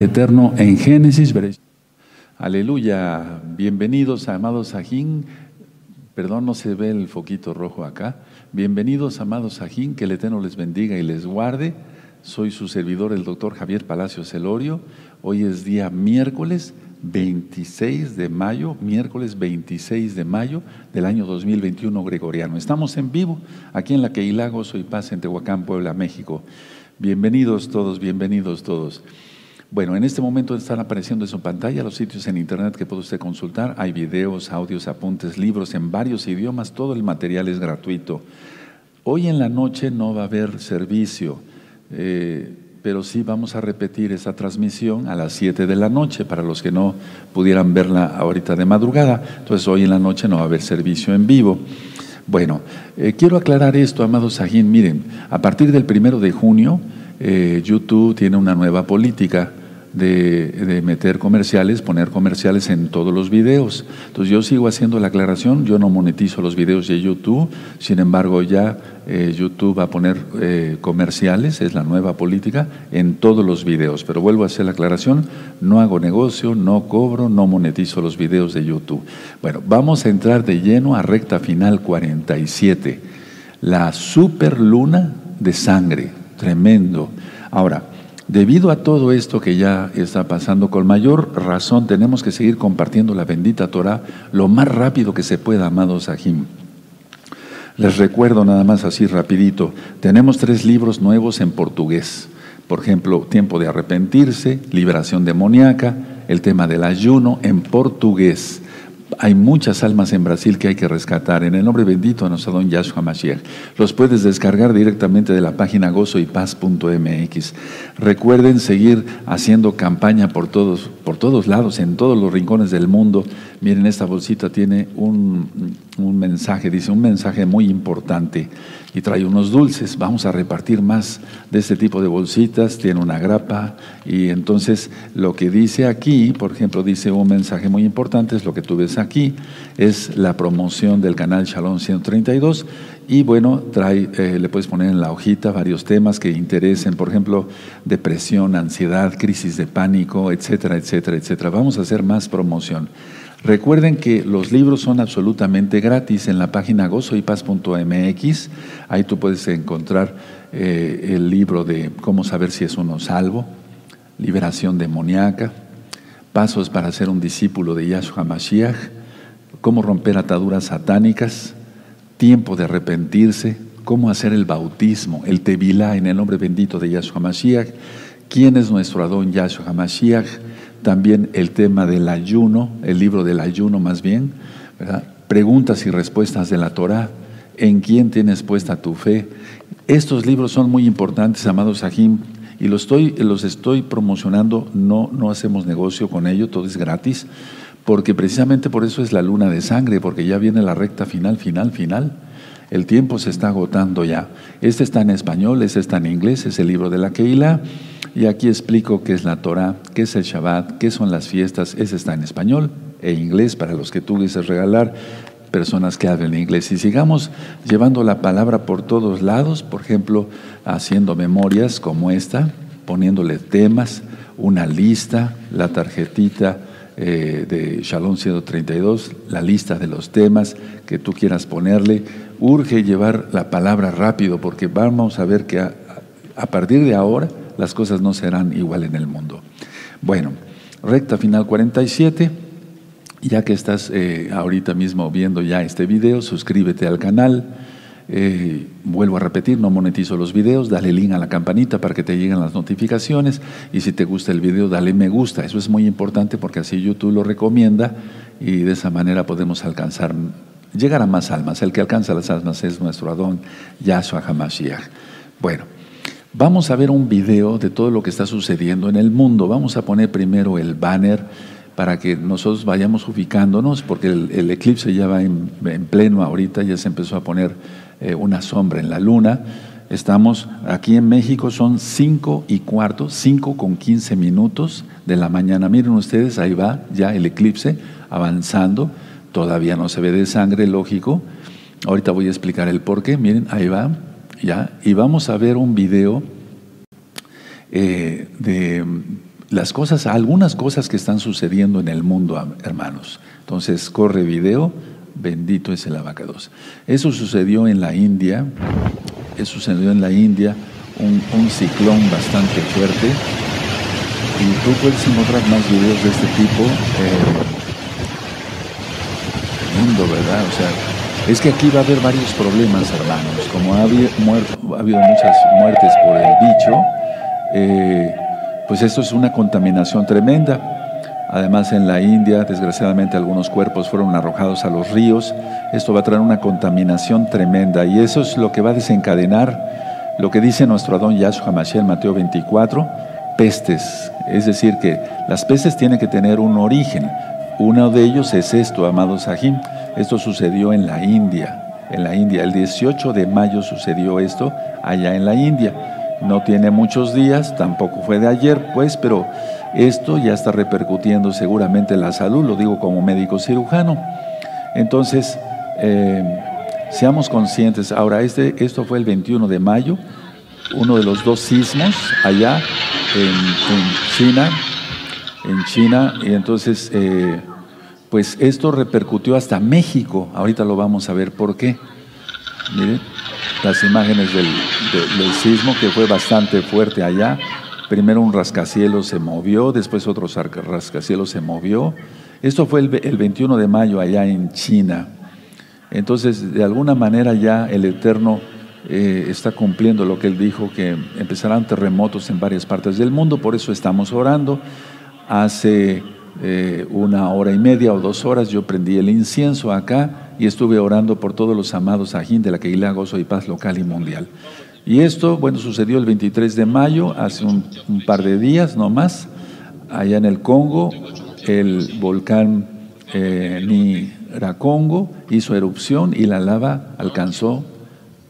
eterno en Génesis. Aleluya. Bienvenidos, amados Sajín. Perdón, no se ve el foquito rojo acá. Bienvenidos, amados Sajín. Que el Eterno les bendiga y les guarde. Soy su servidor, el doctor Javier Palacios Celorio. Hoy es día miércoles 26 de mayo, miércoles 26 de mayo del año 2021 gregoriano. Estamos en vivo aquí en la Queilago, Soy Paz, en Tehuacán, Puebla, México. Bienvenidos todos, bienvenidos todos. Bueno, en este momento están apareciendo en su pantalla los sitios en internet que puede usted consultar. Hay videos, audios, apuntes, libros en varios idiomas. Todo el material es gratuito. Hoy en la noche no va a haber servicio, eh, pero sí vamos a repetir esa transmisión a las 7 de la noche para los que no pudieran verla ahorita de madrugada. Entonces hoy en la noche no va a haber servicio en vivo. Bueno, eh, quiero aclarar esto, amados Sajín. Miren, a partir del primero de junio, eh, YouTube tiene una nueva política de, meter comerciales, poner comerciales en todos los videos. Entonces yo sigo haciendo la aclaración, yo no monetizo los videos de YouTube, sin embargo ya eh, YouTube va a poner eh, comerciales, es la nueva política, en todos los videos. Pero vuelvo a hacer la aclaración, no hago negocio, no cobro, no monetizo los videos de YouTube. Bueno, vamos a entrar de lleno a recta final 47, la super luna de sangre, tremendo. Ahora, Debido a todo esto que ya está pasando, con mayor razón tenemos que seguir compartiendo la bendita Torah lo más rápido que se pueda, amados Sahim. Les recuerdo nada más así rapidito, tenemos tres libros nuevos en portugués. Por ejemplo, Tiempo de arrepentirse, Liberación demoníaca, el tema del ayuno en portugués. Hay muchas almas en Brasil que hay que rescatar. En el nombre bendito de nuestro don Yahshua Mashiach. Los puedes descargar directamente de la página gozoypaz.mx. Recuerden seguir haciendo campaña por todos, por todos lados, en todos los rincones del mundo. Miren, esta bolsita tiene un, un mensaje, dice un mensaje muy importante y trae unos dulces. Vamos a repartir más de este tipo de bolsitas, tiene una grapa y entonces lo que dice aquí, por ejemplo, dice un mensaje muy importante, es lo que tú ves aquí, es la promoción del canal Shalom 132 y bueno, trae, eh, le puedes poner en la hojita varios temas que interesen, por ejemplo, depresión, ansiedad, crisis de pánico, etcétera, etcétera, etcétera. Vamos a hacer más promoción. Recuerden que los libros son absolutamente gratis en la página gozoypaz.mx. Ahí tú puedes encontrar eh, el libro de cómo saber si es uno salvo, liberación demoníaca, pasos para ser un discípulo de Yahshua Mashiach, cómo romper ataduras satánicas, tiempo de arrepentirse, cómo hacer el bautismo, el tevilá en el nombre bendito de Yahshua Mashiach, quién es nuestro Adón Yahshua Mashiach, también el tema del ayuno, el libro del ayuno más bien, preguntas y respuestas de la Torah, en quién tienes puesta tu fe. Estos libros son muy importantes, amados Sahim, y los estoy, los estoy promocionando, no, no hacemos negocio con ello, todo es gratis, porque precisamente por eso es la luna de sangre, porque ya viene la recta final, final, final. El tiempo se está agotando ya. Este está en español, este está en inglés, es el libro de la Keila. Y aquí explico qué es la Torah, qué es el Shabbat, qué son las fiestas. Ese está en español e inglés para los que tú dices regalar personas que hablen inglés. Y sigamos llevando la palabra por todos lados, por ejemplo, haciendo memorias como esta, poniéndole temas, una lista, la tarjetita eh, de Shalom 132, la lista de los temas que tú quieras ponerle. Urge llevar la palabra rápido porque vamos a ver que a partir de ahora las cosas no serán igual en el mundo. Bueno, recta final 47. Ya que estás eh, ahorita mismo viendo ya este video, suscríbete al canal. Eh, vuelvo a repetir, no monetizo los videos, dale link a la campanita para que te lleguen las notificaciones y si te gusta el video, dale me gusta. Eso es muy importante porque así YouTube lo recomienda y de esa manera podemos alcanzar, llegar a más almas. El que alcanza las almas es nuestro Adón, Yahshua HaMashiach. Bueno, Vamos a ver un video de todo lo que está sucediendo en el mundo. Vamos a poner primero el banner para que nosotros vayamos ubicándonos, porque el, eclipse ya va en, pleno ahorita, ya se empezó a poner eh, una sombra en la luna. Estamos aquí en México, son cinco y cuarto, cinco con quince minutos de la mañana. Miren ustedes, ahí va ya el eclipse avanzando. Todavía no se ve de sangre, lógico. Ahorita voy a explicar el por qué. Miren, ahí va ¿ya? Y vamos a ver un video eh, de las cosas, algunas cosas que están sucediendo en el mundo, hermanos. Entonces, corre video, bendito es el abacados. Eso sucedió en la India, eso sucedió en la India, un, ciclón bastante fuerte. Y tú puedes encontrar más videos de este tipo. Eh, ¿verdad? O sea, es que aquí va a haber varios problemas, hermanos. Como ha habido, ha habido muchas muertes por el bicho, eh, pues esto es una contaminación tremenda. Además, en la India, desgraciadamente, algunos cuerpos fueron arrojados a los ríos. Esto va a traer una contaminación tremenda y eso es lo que va a desencadenar lo que dice nuestro Adón Yahshua Mashiach Mateo 24, pestes. Es decir, que las pestes tienen que tener un origen. Uno de ellos es esto, amados Sahim. Esto sucedió en la India. En la India, el 18 de mayo sucedió esto allá en la India. No tiene muchos días, tampoco fue de ayer, pues, pero esto ya está repercutiendo seguramente en la salud, lo digo como médico cirujano. Entonces, eh, seamos conscientes. Ahora, este, esto fue el 21 de mayo, uno de los dos sismos allá en, China, en China, y entonces, eh, pues esto repercutió hasta México. Ahorita lo vamos a ver por qué. Miren las imágenes del, sismo que fue bastante fuerte allá. Primero un rascacielos se movió, después otro rascacielos se movió. Esto fue el, el 21 de mayo allá en China. Entonces, de alguna manera ya el Eterno eh, está cumpliendo lo que Él dijo, que empezarán terremotos en varias partes del mundo, por eso estamos orando. Hace eh, una hora y media o dos horas yo prendí el incienso acá y estuve orando por todos los amados ajín de la Keilah Gozo y Paz local y mundial. Y esto, bueno, sucedió el 23 de mayo, hace un, par de días no más, allá en el Congo, el volcán eh, Niracongo hizo erupción y la lava alcanzó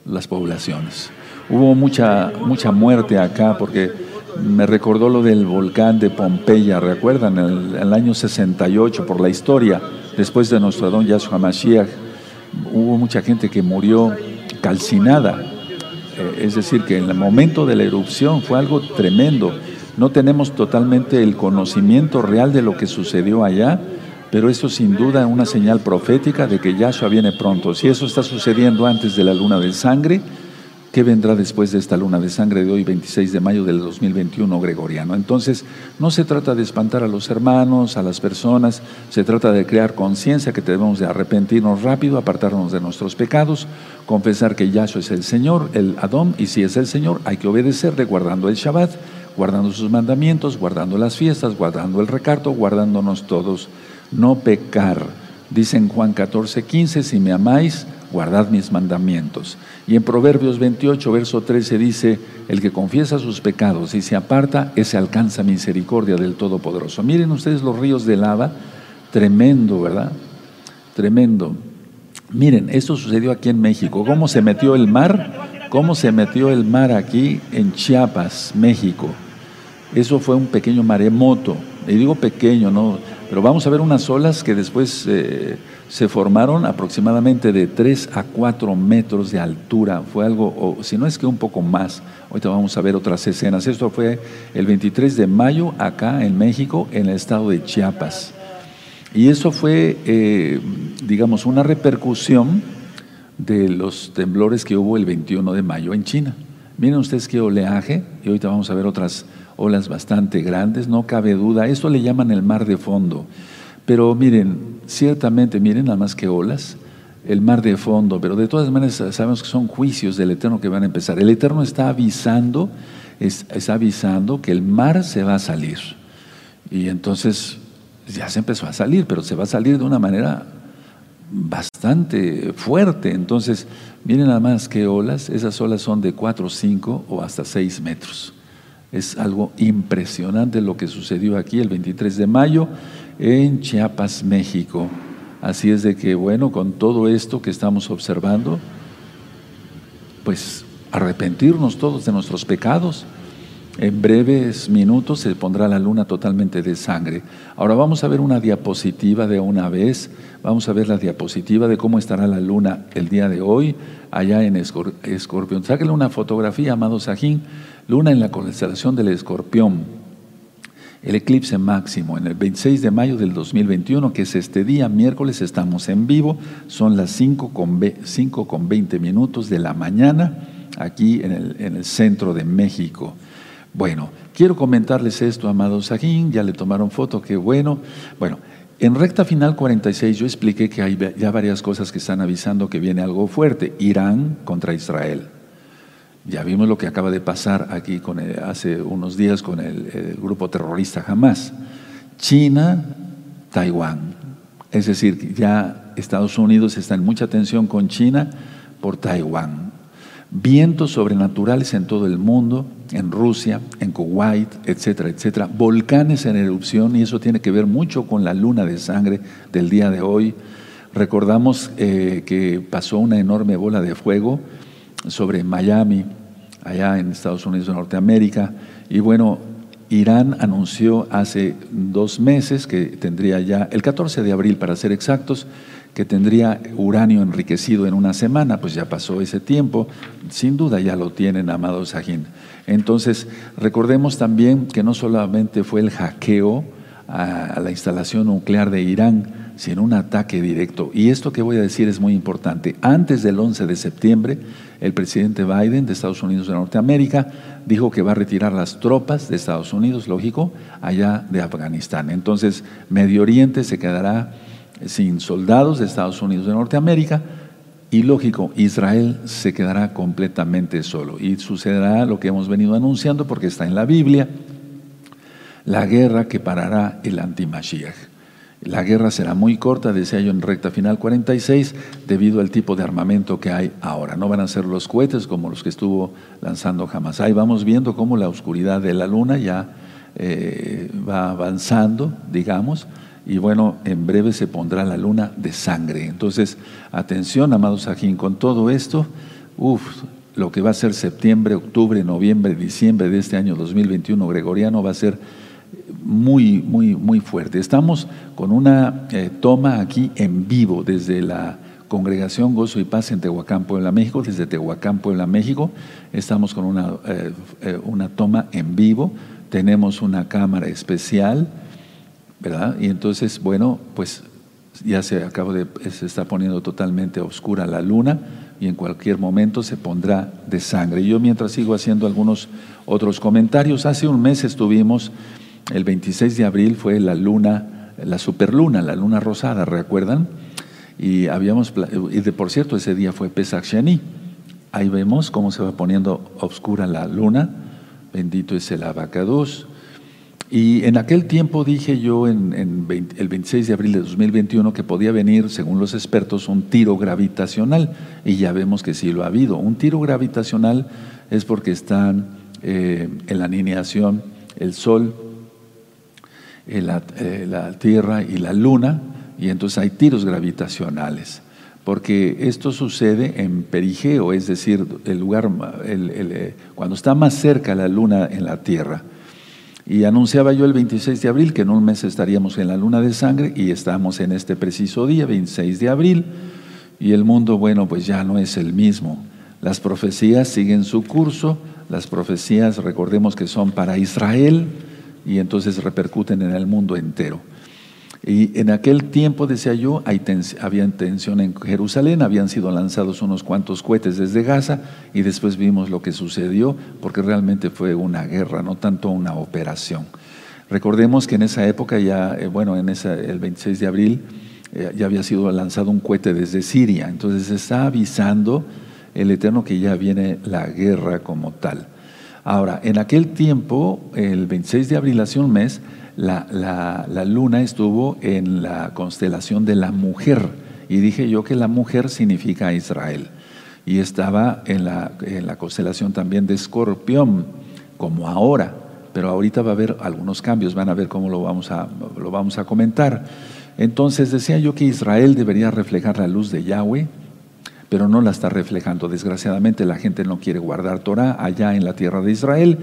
las poblaciones. Hubo mucha, mucha muerte acá porque me recordó lo del volcán de Pompeya, ¿recuerdan? En el, año 68, por la historia después de nuestro don Yahshua Mashiach, hubo mucha gente que murió calcinada. Eh, es decir, que en el momento de la erupción fue algo tremendo. No tenemos totalmente el conocimiento real de lo que sucedió allá, pero eso sin duda es una señal profética de que Yahshua viene pronto. Si eso está sucediendo antes de la luna de sangre, ¿Qué vendrá después de esta luna de sangre de hoy, 26 de mayo del 2021 gregoriano? Entonces, no se trata de espantar a los hermanos, a las personas, se trata de crear conciencia que debemos de arrepentirnos rápido, apartarnos de nuestros pecados, confesar que Yahshua es el Señor, el Adón, y si es el Señor, hay que obedecerle guardando el Shabbat, guardando sus mandamientos, guardando las fiestas, guardando el recarto, guardándonos todos, no pecar. Dice en Juan 14, 15, si me amáis, guardad mis mandamientos. Y en Proverbios 28, verso 13 dice, el que confiesa sus pecados y se aparta, ese alcanza misericordia del Todopoderoso. Miren ustedes los ríos de lava, tremendo, ¿verdad? Tremendo. Miren, esto sucedió aquí en México. ¿Cómo se metió el mar? ¿Cómo se metió el mar aquí en Chiapas, México? Eso fue un pequeño maremoto. Y digo pequeño, ¿no? Pero vamos a ver unas olas que después... Eh, se formaron aproximadamente de 3 a 4 metros de altura. Fue algo, o si no es que un poco más. Ahorita vamos a ver otras escenas. Esto fue el 23 de mayo acá en México, en el estado de Chiapas. Y eso fue, eh, digamos, una repercusión de los temblores que hubo el 21 de mayo en China. Miren ustedes qué oleaje, y ahorita vamos a ver otras olas bastante grandes, no cabe duda. Esto le llaman el mar de fondo. Pero miren, ciertamente, miren nada más que olas, el mar de fondo, pero de todas maneras sabemos que son juicios del Eterno que van a empezar. El Eterno está avisando, está avisando que el mar se va a salir. Y entonces ya se empezó a salir, pero se va a salir de una manera bastante fuerte. Entonces, miren nada más que olas, esas olas son de 4, 5 o hasta 6 metros. Es algo impresionante lo que sucedió aquí el 23 de mayo en Chiapas, México. Así es de que, bueno, con todo esto que estamos observando, pues arrepentirnos todos de nuestros pecados. En breves minutos se pondrá la luna totalmente de sangre. Ahora vamos a ver una diapositiva de una vez. Vamos a ver la diapositiva de cómo estará la luna el día de hoy allá en Escorpión. Sáquenle una fotografía, amado Sajín. Luna en la constelación del Escorpión. el eclipse máximo en el 26 de mayo del 2021, que es este día, miércoles, estamos en vivo, son las 5 con, 5 con 20 minutos de la mañana, aquí en el, en el centro de México. Bueno, quiero comentarles esto, amado Sajín, ya le tomaron foto, qué bueno. Bueno, en recta final 46 yo expliqué que hay ya varias cosas que están avisando que viene algo fuerte. Irán contra Israel. Ya vimos lo que acaba de pasar aquí con hace unos días con el, grupo terrorista Hamas. China, Taiwán. Es decir, ya Estados Unidos está en mucha tensión con China por Taiwán. Vientos sobrenaturales en todo el mundo, en Rusia, en Kuwait, etcétera, etcétera. Volcanes en erupción y eso tiene que ver mucho con la luna de sangre del día de hoy. Recordamos eh, que pasó una enorme bola de fuego sobre Miami, allá en Estados Unidos de Norteamérica. Y bueno, Irán anunció hace dos meses que tendría ya, el 14 de abril para ser exactos, que tendría uranio enriquecido en una semana, pues ya pasó ese tiempo, sin duda ya lo tienen, amado Sajín. Entonces, recordemos también que no solamente fue el hackeo a la instalación nuclear de Irán, sino un ataque directo. Y esto que voy a decir es muy importante. Antes del 11 de septiembre, el presidente Biden de Estados Unidos de Norteamérica dijo que va a retirar las tropas de Estados Unidos, lógico, allá de Afganistán. Entonces, Medio Oriente se quedará sin soldados de Estados Unidos de Norteamérica y lógico, Israel se quedará completamente solo. Y sucederá lo que hemos venido anunciando porque está en la Biblia, la guerra que parará el antimashiach. La guerra será muy corta, decía yo en recta final 46, debido al tipo de armamento que hay ahora. No van a ser los cohetes como los que estuvo lanzando jamás. Ahí vamos viendo cómo la oscuridad de la luna ya eh, va avanzando, digamos, y bueno, en breve se pondrá la luna de sangre. Entonces, atención, amados Sajín, con todo esto, uff, lo que va a ser septiembre, octubre, noviembre, diciembre de este año 2021 gregoriano va a ser muy, muy, muy fuerte. Estamos con una eh, toma aquí en vivo desde la Congregación Gozo y Paz en Tehuacán, Puebla, México, desde Tehuacán, Puebla, México. Estamos con una, eh, eh, una toma en vivo, tenemos una cámara especial, ¿verdad? Y entonces, bueno, pues ya se acaba de, se está poniendo totalmente oscura la luna y en cualquier momento se pondrá de sangre. Yo mientras sigo haciendo algunos otros comentarios, hace un mes estuvimos el 26 de abril fue la luna, la superluna, la luna rosada, ¿recuerdan? Y habíamos, y de por cierto, ese día fue Pesach Sheni. Ahí vemos cómo se va poniendo oscura la luna. Bendito es el abacados. Y en aquel tiempo dije yo, en, el 26 de abril de 2021, que podía venir, según los expertos, un tiro gravitacional. Y ya vemos que sí lo ha habido. Un tiro gravitacional es porque están eh, en la alineación el Sol, eh, la, Tierra y la Luna, y entonces hay tiros gravitacionales, porque esto sucede en perigeo, es decir, el lugar, eh, cuando está más cerca la Luna en la Tierra. Y anunciaba yo el 26 de abril que en un mes estaríamos en la luna de sangre y estamos en este preciso día, 26 de abril, y el mundo, bueno, pues ya no es el mismo. Las profecías siguen su curso, las profecías, recordemos que son para Israel, y entonces repercuten en el mundo entero. Y en aquel tiempo, decía yo, había tensión en Jerusalén, habían sido lanzados unos cuantos cohetes desde Gaza y después vimos lo que sucedió porque realmente fue una guerra, no tanto una operación. Recordemos que en esa época ya, eh, bueno, en esa, el 26 de abril, eh, ya había sido lanzado un cohete desde Siria, entonces se está avisando el Eterno que ya viene la guerra como tal. Ahora, en aquel tiempo, el 26 de abril, hace un mes, la, luna estuvo en la constelación de la mujer. Y dije yo que la mujer significa Israel. Y estaba en la, en la constelación también de Escorpión, como ahora. Pero ahorita va a haber algunos cambios, van a ver cómo lo vamos a, lo vamos a comentar. Entonces decía yo que Israel debería reflejar la luz de Yahweh pero no la está reflejando. Desgraciadamente la gente no quiere guardar Torah allá en la tierra de Israel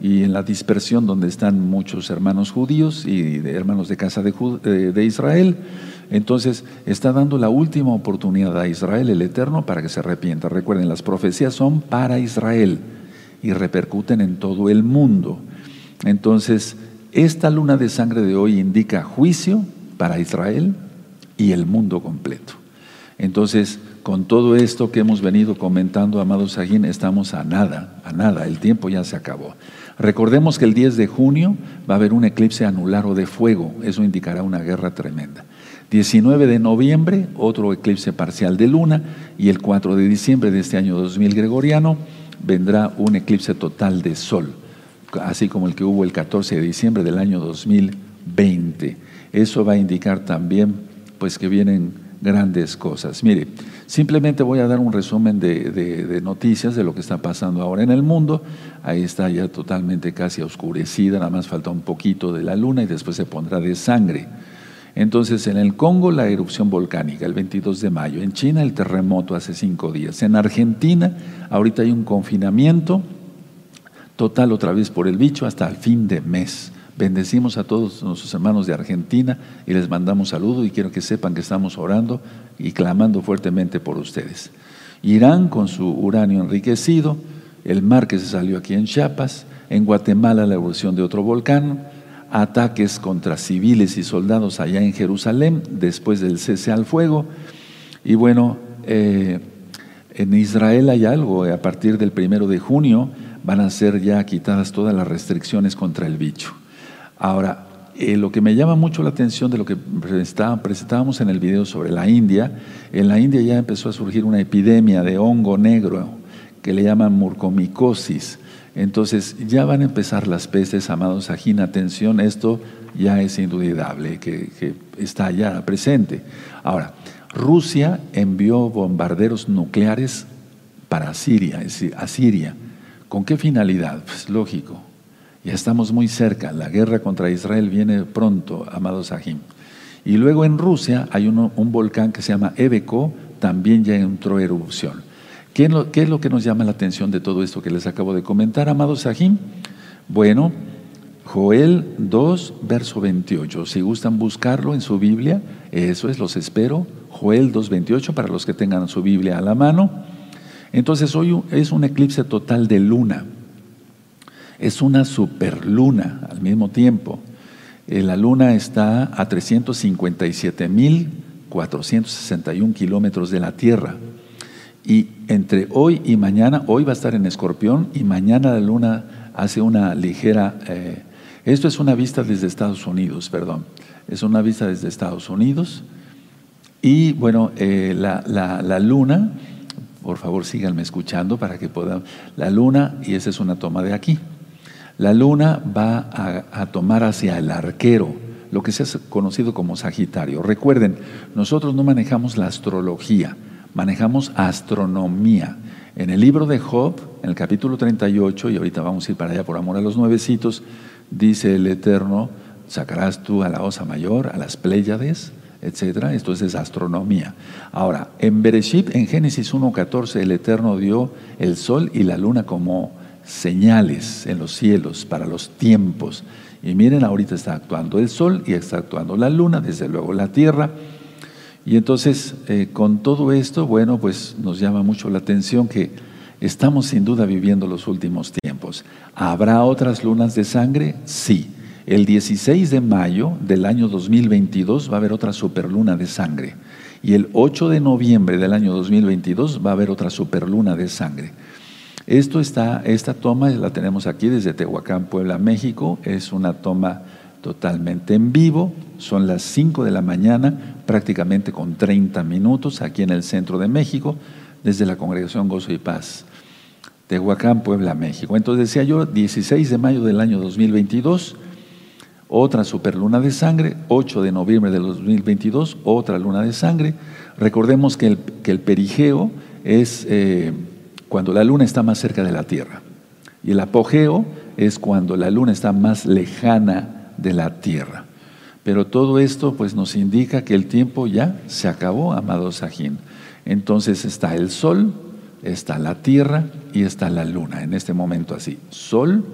y en la dispersión donde están muchos hermanos judíos y hermanos de casa de, Israel. Entonces está dando la última oportunidad a Israel, el Eterno, para que se arrepienta. Recuerden, las profecías son para Israel y repercuten en todo el mundo. Entonces, Esta luna de sangre de hoy indica juicio para Israel y el mundo completo. Entonces, con todo esto que hemos venido comentando, amados Sajín, estamos a nada, a nada, el tiempo ya se acabó. Recordemos que el 10 de junio va a haber un eclipse anular o de fuego, eso indicará una guerra tremenda. 19 de noviembre, otro eclipse parcial de luna, y el 4 de diciembre de este año 2000 gregoriano vendrá un eclipse total de sol, así como el que hubo el 14 de diciembre del año 2020. Eso va a indicar también pues que vienen grandes cosas. Mire, simplemente voy a dar un resumen de, noticias de lo que está pasando ahora en el mundo. Ahí está ya totalmente casi oscurecida, nada más falta un poquito de la luna y después se pondrá de sangre. Entonces, en el Congo la erupción volcánica el 22 de mayo, en China el terremoto hace cinco días, en Argentina ahorita hay un confinamiento total otra vez por el bicho hasta el fin de mes. Bendecimos a todos nuestros hermanos de Argentina y les mandamos saludo y quiero que sepan que estamos orando y clamando fuertemente por ustedes. Irán con su uranio enriquecido, el mar que se salió aquí en Chiapas, en Guatemala la erupción de otro volcán, ataques contra civiles y soldados allá en Jerusalén después del cese al fuego. Y bueno, eh, en Israel hay algo, a partir del primero de junio van a ser ya quitadas todas las restricciones contra el bicho. Ahora, eh, lo que me llama mucho la atención de lo que presentábamos en el video sobre la India, en la India ya empezó a surgir una epidemia de hongo negro que le llaman murcomicosis entonces ya van a empezar las pestes, amados Ajín, atención, esto ya es indudable, que, que está ya presente. Ahora, Rusia envió bombarderos nucleares para Siria, es decir, a Siria. ¿Con qué finalidad? Pues lógico, ya estamos muy cerca, la guerra contra Israel viene pronto, amados Sahim. Y luego en Rusia hay un volcán que se llama Ebeco, también ya entró erupción. ¿Qué es, lo, que nos llama la atención de todo esto que les acabo de comentar, amados Sahim? Bueno, Joel 2, verso 28. Si gustan buscarlo en su Biblia, eso es, los espero. Joel 2, 28, para los que tengan su Biblia a la mano. Entonces, hoy es un eclipse total de luna. Es una superluna al mismo tiempo. Eh, la luna está a 357.461 kilómetros de la Tierra. Y entre hoy y mañana, hoy va a estar en escorpión y mañana la luna hace una ligera... Eh, esto es una vista desde Estados Unidos, perdón. Es una vista desde Estados Unidos. Y bueno, eh, la, la, luna, por favor síganme escuchando para que puedan... La luna, y esa es una toma de aquí, la luna va a, tomar hacia el arquero, lo que se ha conocido como Sagitario. Recuerden, nosotros no manejamos la astrología manejamos astronomía. En el libro de Job, en el capítulo 38, y ahorita vamos a ir para allá por amor a los nuevecitos, dice el Eterno, sacarás tú a la osa mayor, a las Pléyades, etcétera. Esto es astronomía. Ahora, en Bereshit, en Génesis 1.14, el Eterno dio el sol y la luna como señales en los cielos para los tiempos. Y miren, ahorita está actuando el sol y está actuando la luna, desde luego la tierra. Y entonces, eh, con todo esto, bueno, pues nos llama mucho la atención que estamos sin duda viviendo los últimos tiempos. ¿Habrá otras lunas de sangre? Sí. El 16 de mayo del año 2022 va a haber otra superluna de sangre. Y el 8 de noviembre del año 2022 va a haber otra superluna de sangre. Esto está, esta toma la tenemos aquí desde Tehuacán, Puebla, México. Es una toma totalmente en vivo. Son las 5 de la mañana, prácticamente con 30 minutos, aquí en el centro de México, desde la Congregación Gozo y Paz, Tehuacán, Puebla, México. Entonces decía yo, 16 de mayo del año 2022, otra superluna de sangre, 8 de noviembre del 2022, otra luna de sangre. Recordemos que el, que el perigeo es eh, cuando la luna está más cerca de la Tierra y el apogeo es cuando la luna está más lejana de la tierra. Pero todo esto pues nos indica que el tiempo ya se acabó, amado Sajín. Entonces está el sol, está la tierra y está la luna. En este momento así, sol,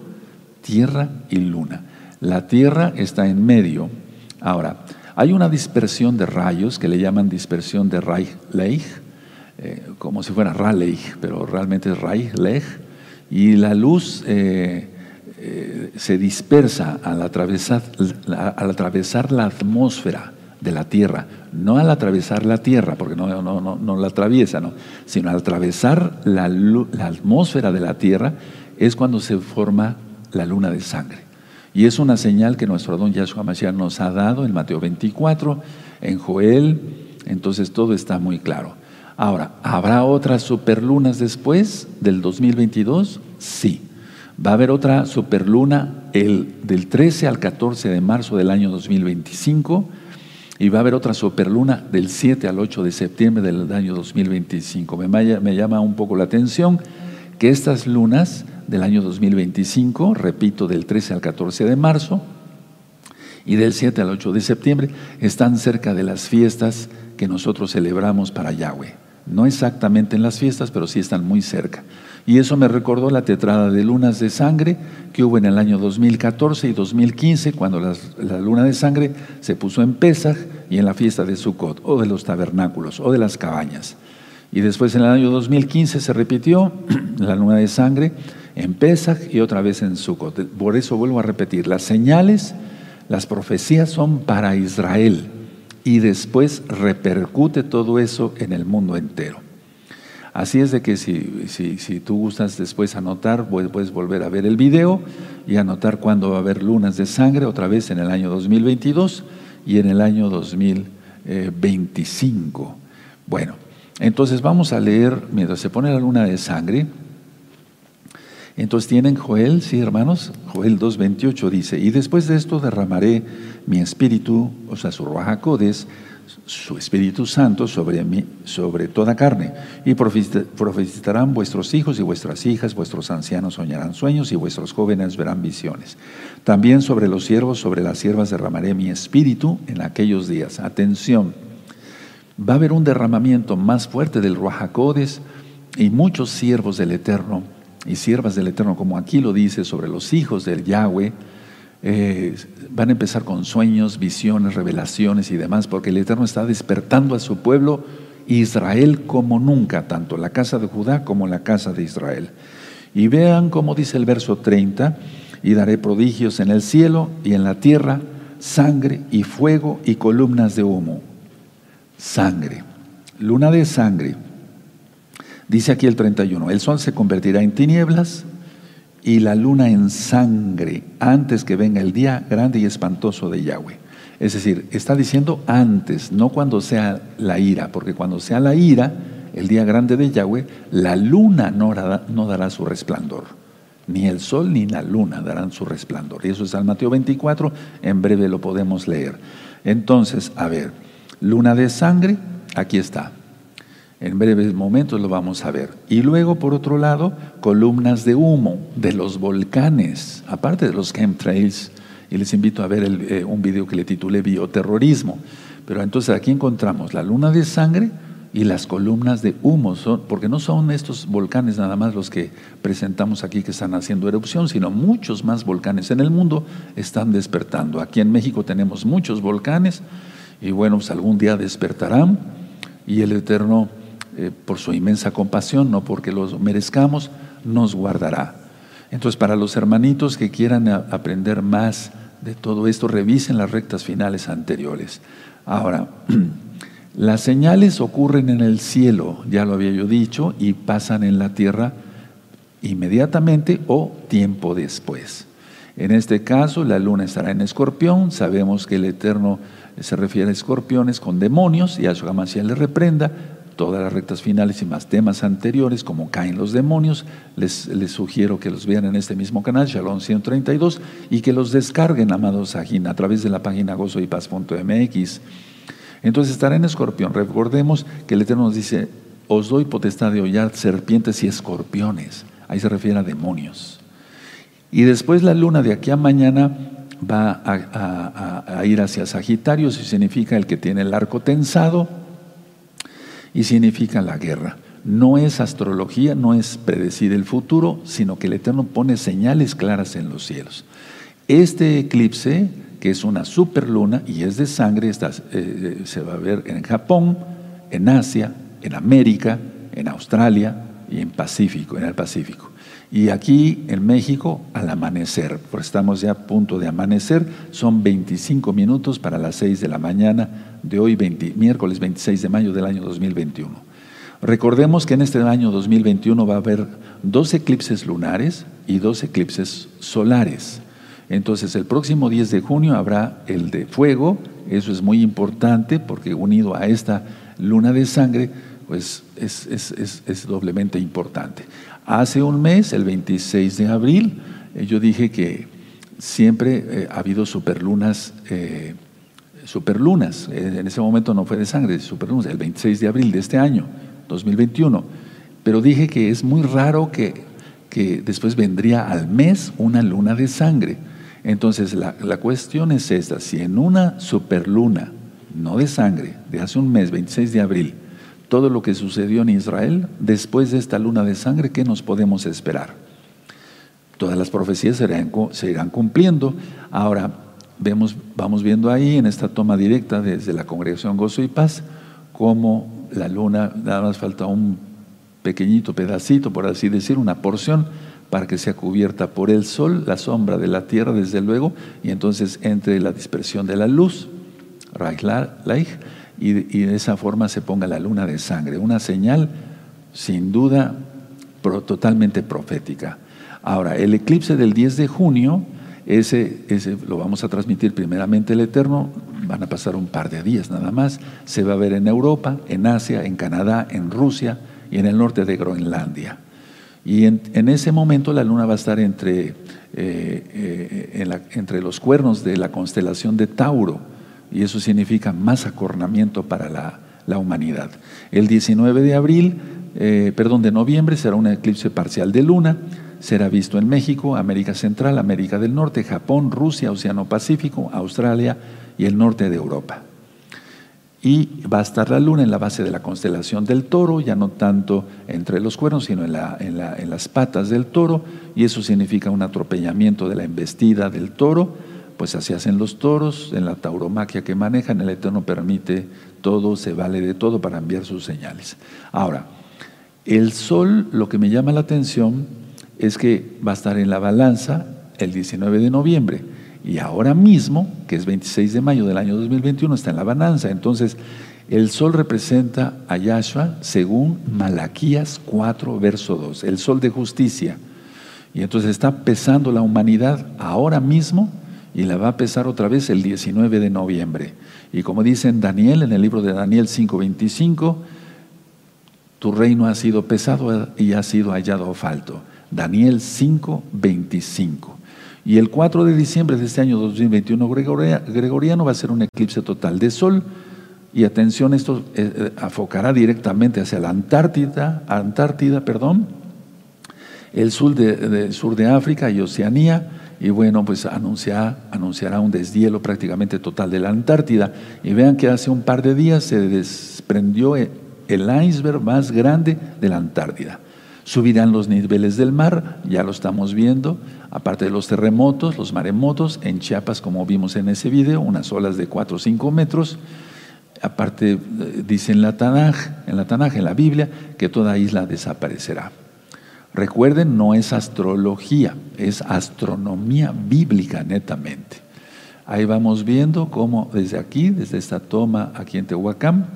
tierra y luna. La tierra está en medio. Ahora, hay una dispersión de rayos que le llaman dispersión de Rayleigh, eh, como si fuera Rayleigh, pero realmente es Rayleigh. Y la luz eh, eh, se dispersa al atravesar, al atravesar la atmósfera de la Tierra, no al atravesar la Tierra, porque no, la atraviesa, no, sino al atravesar la, la atmósfera de la Tierra, es cuando se forma la luna de sangre. Y es una señal que nuestro don Yahshua Mashiach nos ha dado en Mateo 24, en Joel, entonces todo está muy claro. Ahora, ¿habrá otras superlunas después del 2022? Sí. Va a haber otra superluna el, del 13 al 14 de marzo del año 2025 y va a haber otra superluna del 7 al 8 de septiembre del año 2025. Me, me llama un poco la atención que estas lunas del año 2025, repito, del 13 al 14 de marzo y del 7 al 8 de septiembre, están cerca de las fiestas que nosotros celebramos para Yahweh. No exactamente en las fiestas, pero sí están muy cerca. Y eso me recordó la tetrada de lunas de sangre que hubo en el año 2014 y 2015, cuando la luna de sangre se puso en Pesach y en la fiesta de Sukkot, o de los tabernáculos, o de las cabañas. Y después en el año 2015 se repitió la luna de sangre en Pesach y otra vez en Sukkot. Por eso vuelvo a repetir, las señales, las profecías son para Israel y después repercute todo eso en el mundo entero. Así es de que si, si, tú gustas después anotar, puedes volver a ver el video y anotar cuándo va a haber lunas de sangre, otra vez en el año 2022 y en el año 2025. Bueno, entonces vamos a leer, mientras se pone la luna de sangre, entonces tienen Joel, sí hermanos, Joel 2.28 dice, y después de esto derramaré mi espíritu, o sea, su Ruajacodes, su Espíritu Santo sobre, mí, sobre toda carne, y profetizarán vuestros hijos y vuestras hijas, vuestros ancianos soñarán sueños y vuestros jóvenes verán visiones. También sobre los siervos, sobre las siervas derramaré mi espíritu en aquellos días. Atención, va a haber un derramamiento más fuerte del Ruajacodes y muchos siervos del Eterno y siervas del Eterno, como aquí lo dice sobre los hijos del Yahweh, eh, van a empezar con sueños, visiones, revelaciones y demás, porque el Eterno está despertando a su pueblo Israel como nunca, tanto la casa de Judá como la casa de Israel. Y vean cómo dice el verso 30, y daré prodigios en el cielo y en la tierra, sangre y fuego y columnas de humo. Sangre, luna de sangre Dice aquí el 31, el sol se convertirá en tinieblas y la luna en sangre antes que venga el día grande y espantoso de Yahweh. Es decir, está diciendo antes, no cuando sea la ira, porque cuando sea la ira, el día grande de Yahweh, la luna no dará, su resplandor. Ni el sol ni la luna darán su resplandor. Y eso es al Mateo 24, en breve lo podemos leer. Entonces, a ver, luna de sangre, aquí está. En breves momentos lo vamos a ver. Y luego, por otro lado, columnas de humo de los volcanes, aparte de los chemtrails. Y les invito a ver eh, un video que le titulé Bioterrorismo. Pero entonces aquí encontramos la luna de sangre y las columnas de humo, porque no son estos volcanes nada más los que presentamos aquí que están haciendo erupción, sino muchos más volcanes en el mundo están despertando. Aquí en México tenemos muchos volcanes y bueno, pues algún día despertarán y el Eterno eh, por su inmensa compasión, no porque los merezcamos, nos guardará. Entonces, para los hermanitos que quieran aprender más de todo esto, revisen las rectas finales anteriores. Ahora, las señales ocurren en el cielo, ya lo había yo dicho, y pasan en la tierra inmediatamente o tiempo después. En este caso, la luna estará en escorpión, sabemos que el Eterno se refiere a escorpiones con demonios, y a su le reprenda, todas las rectas finales y más temas anteriores, como caen los demonios, les, les sugiero que los vean en este mismo canal, Shalom 132, y que los descarguen, amados Ajín, a través de la página gozoypaz.mx. Entonces estará en escorpión. Recordemos que el Eterno nos dice, os doy potestad de hollar serpientes y escorpiones. Ahí se refiere a demonios. Y después la luna de aquí a mañana va a, ir hacia Sagitario, eso significa el que tiene el arco tensado y significa la guerra. No es astrología, no es predecir el futuro, sino que el Eterno pone señales claras en los cielos. Este eclipse, que es una superluna y es de sangre, eh, eh, se va a ver en Japón, en Asia, en América, en Australia y en Pacífico, en el Pacífico. Y aquí en México, al amanecer, pues estamos ya a punto de amanecer, son 25 minutos para las 6 de la mañana de hoy, miércoles 26 de mayo del año 2021. Recordemos que en este año 2021 va a haber dos eclipses lunares y dos eclipses solares. Entonces, el próximo 10 de junio habrá el de fuego, eso es muy importante porque unido a esta luna de sangre, pues es, es doblemente importante. Hace un mes, el 26 de abril, eh, yo dije que siempre eh, ha habido superlunas, eh, superlunas. en ese momento no fue de sangre, superlunas, el 26 de abril de este año, 2021. Pero dije que es muy raro que, que después vendría al mes una luna de sangre. Entonces la, la, cuestión es esta, si en una superluna, no de sangre, de hace un mes, 26 de abril, todo lo que sucedió en Israel, después de esta luna de sangre, ¿qué nos podemos esperar? Todas las profecías se irán, cumpliendo. Ahora, vemos, vamos viendo ahí en esta toma directa desde la congregación Gozo y Paz, cómo la luna, nada más falta un pequeñito pedacito, por así decir, una porción, para que sea cubierta por el sol, la sombra de la tierra, desde luego, y entonces entre la dispersión de la luz, Reich y, de esa forma se ponga la luna de sangre, una señal sin duda totalmente profética. Ahora, el eclipse del 10 de junio, ese, ese lo vamos a transmitir primeramente el Eterno, van a pasar un par de días nada más, se va a ver en Europa, en Asia, en Canadá, en Rusia y en el norte de Groenlandia. Y en, ese momento la luna va a estar entre, eh, eh, entre los cuernos de la constelación de Tauro y eso significa más acornamiento para la, humanidad. El 19 de abril, eh, perdón, de noviembre será un eclipse parcial de luna, será visto en México, América Central, América del Norte, Japón, Rusia, Océano Pacífico, Australia y el norte de Europa. Y va a estar la luna en la base de la constelación del toro, ya no tanto entre los cuernos, sino en, en las patas del toro, y eso significa un atropellamiento de la embestida del toro pues así hacen los toros, en la tauromaquia que manejan, el Eterno permite todo, se vale de todo para enviar sus señales. Ahora, el sol, lo que me llama la atención es que va a estar en la balanza el 19 de noviembre y ahora mismo, que es 26 de mayo del año 2021, está en la balanza. Entonces, el sol representa a Yahshua según Malaquías 4, verso 2, el sol de justicia. Y entonces está pesando la humanidad ahora mismo y la va a pesar otra vez el 19 de noviembre. Y como dice en Daniel, en el libro de Daniel 5:25, tu reino ha sido pesado y ha sido hallado falto. Daniel 5:25. Y el 4 de diciembre de este año 2021 gregoriano va a ser un eclipse total de sol. Y atención, esto eh, eh, afocará directamente hacia la Antártida, Antártida, perdón, el sur de, sur de África y Oceanía y bueno, pues anunciará un deshielo prácticamente total de la Antártida. Y vean que hace un par de días se desprendió el iceberg más grande de la Antártida. Subirán los niveles del mar, ya lo estamos viendo, aparte de los terremotos, los maremotos, en Chiapas, como vimos en ese video, unas olas de 4 o 5 metros. Aparte, eh, dice en la Tanaj, en la Tanaj, en la Biblia, que toda isla desaparecerá. Recuerden, no es astrología, es astronomía bíblica netamente. Ahí vamos viendo cómo desde aquí, desde esta toma aquí en Tehuacán,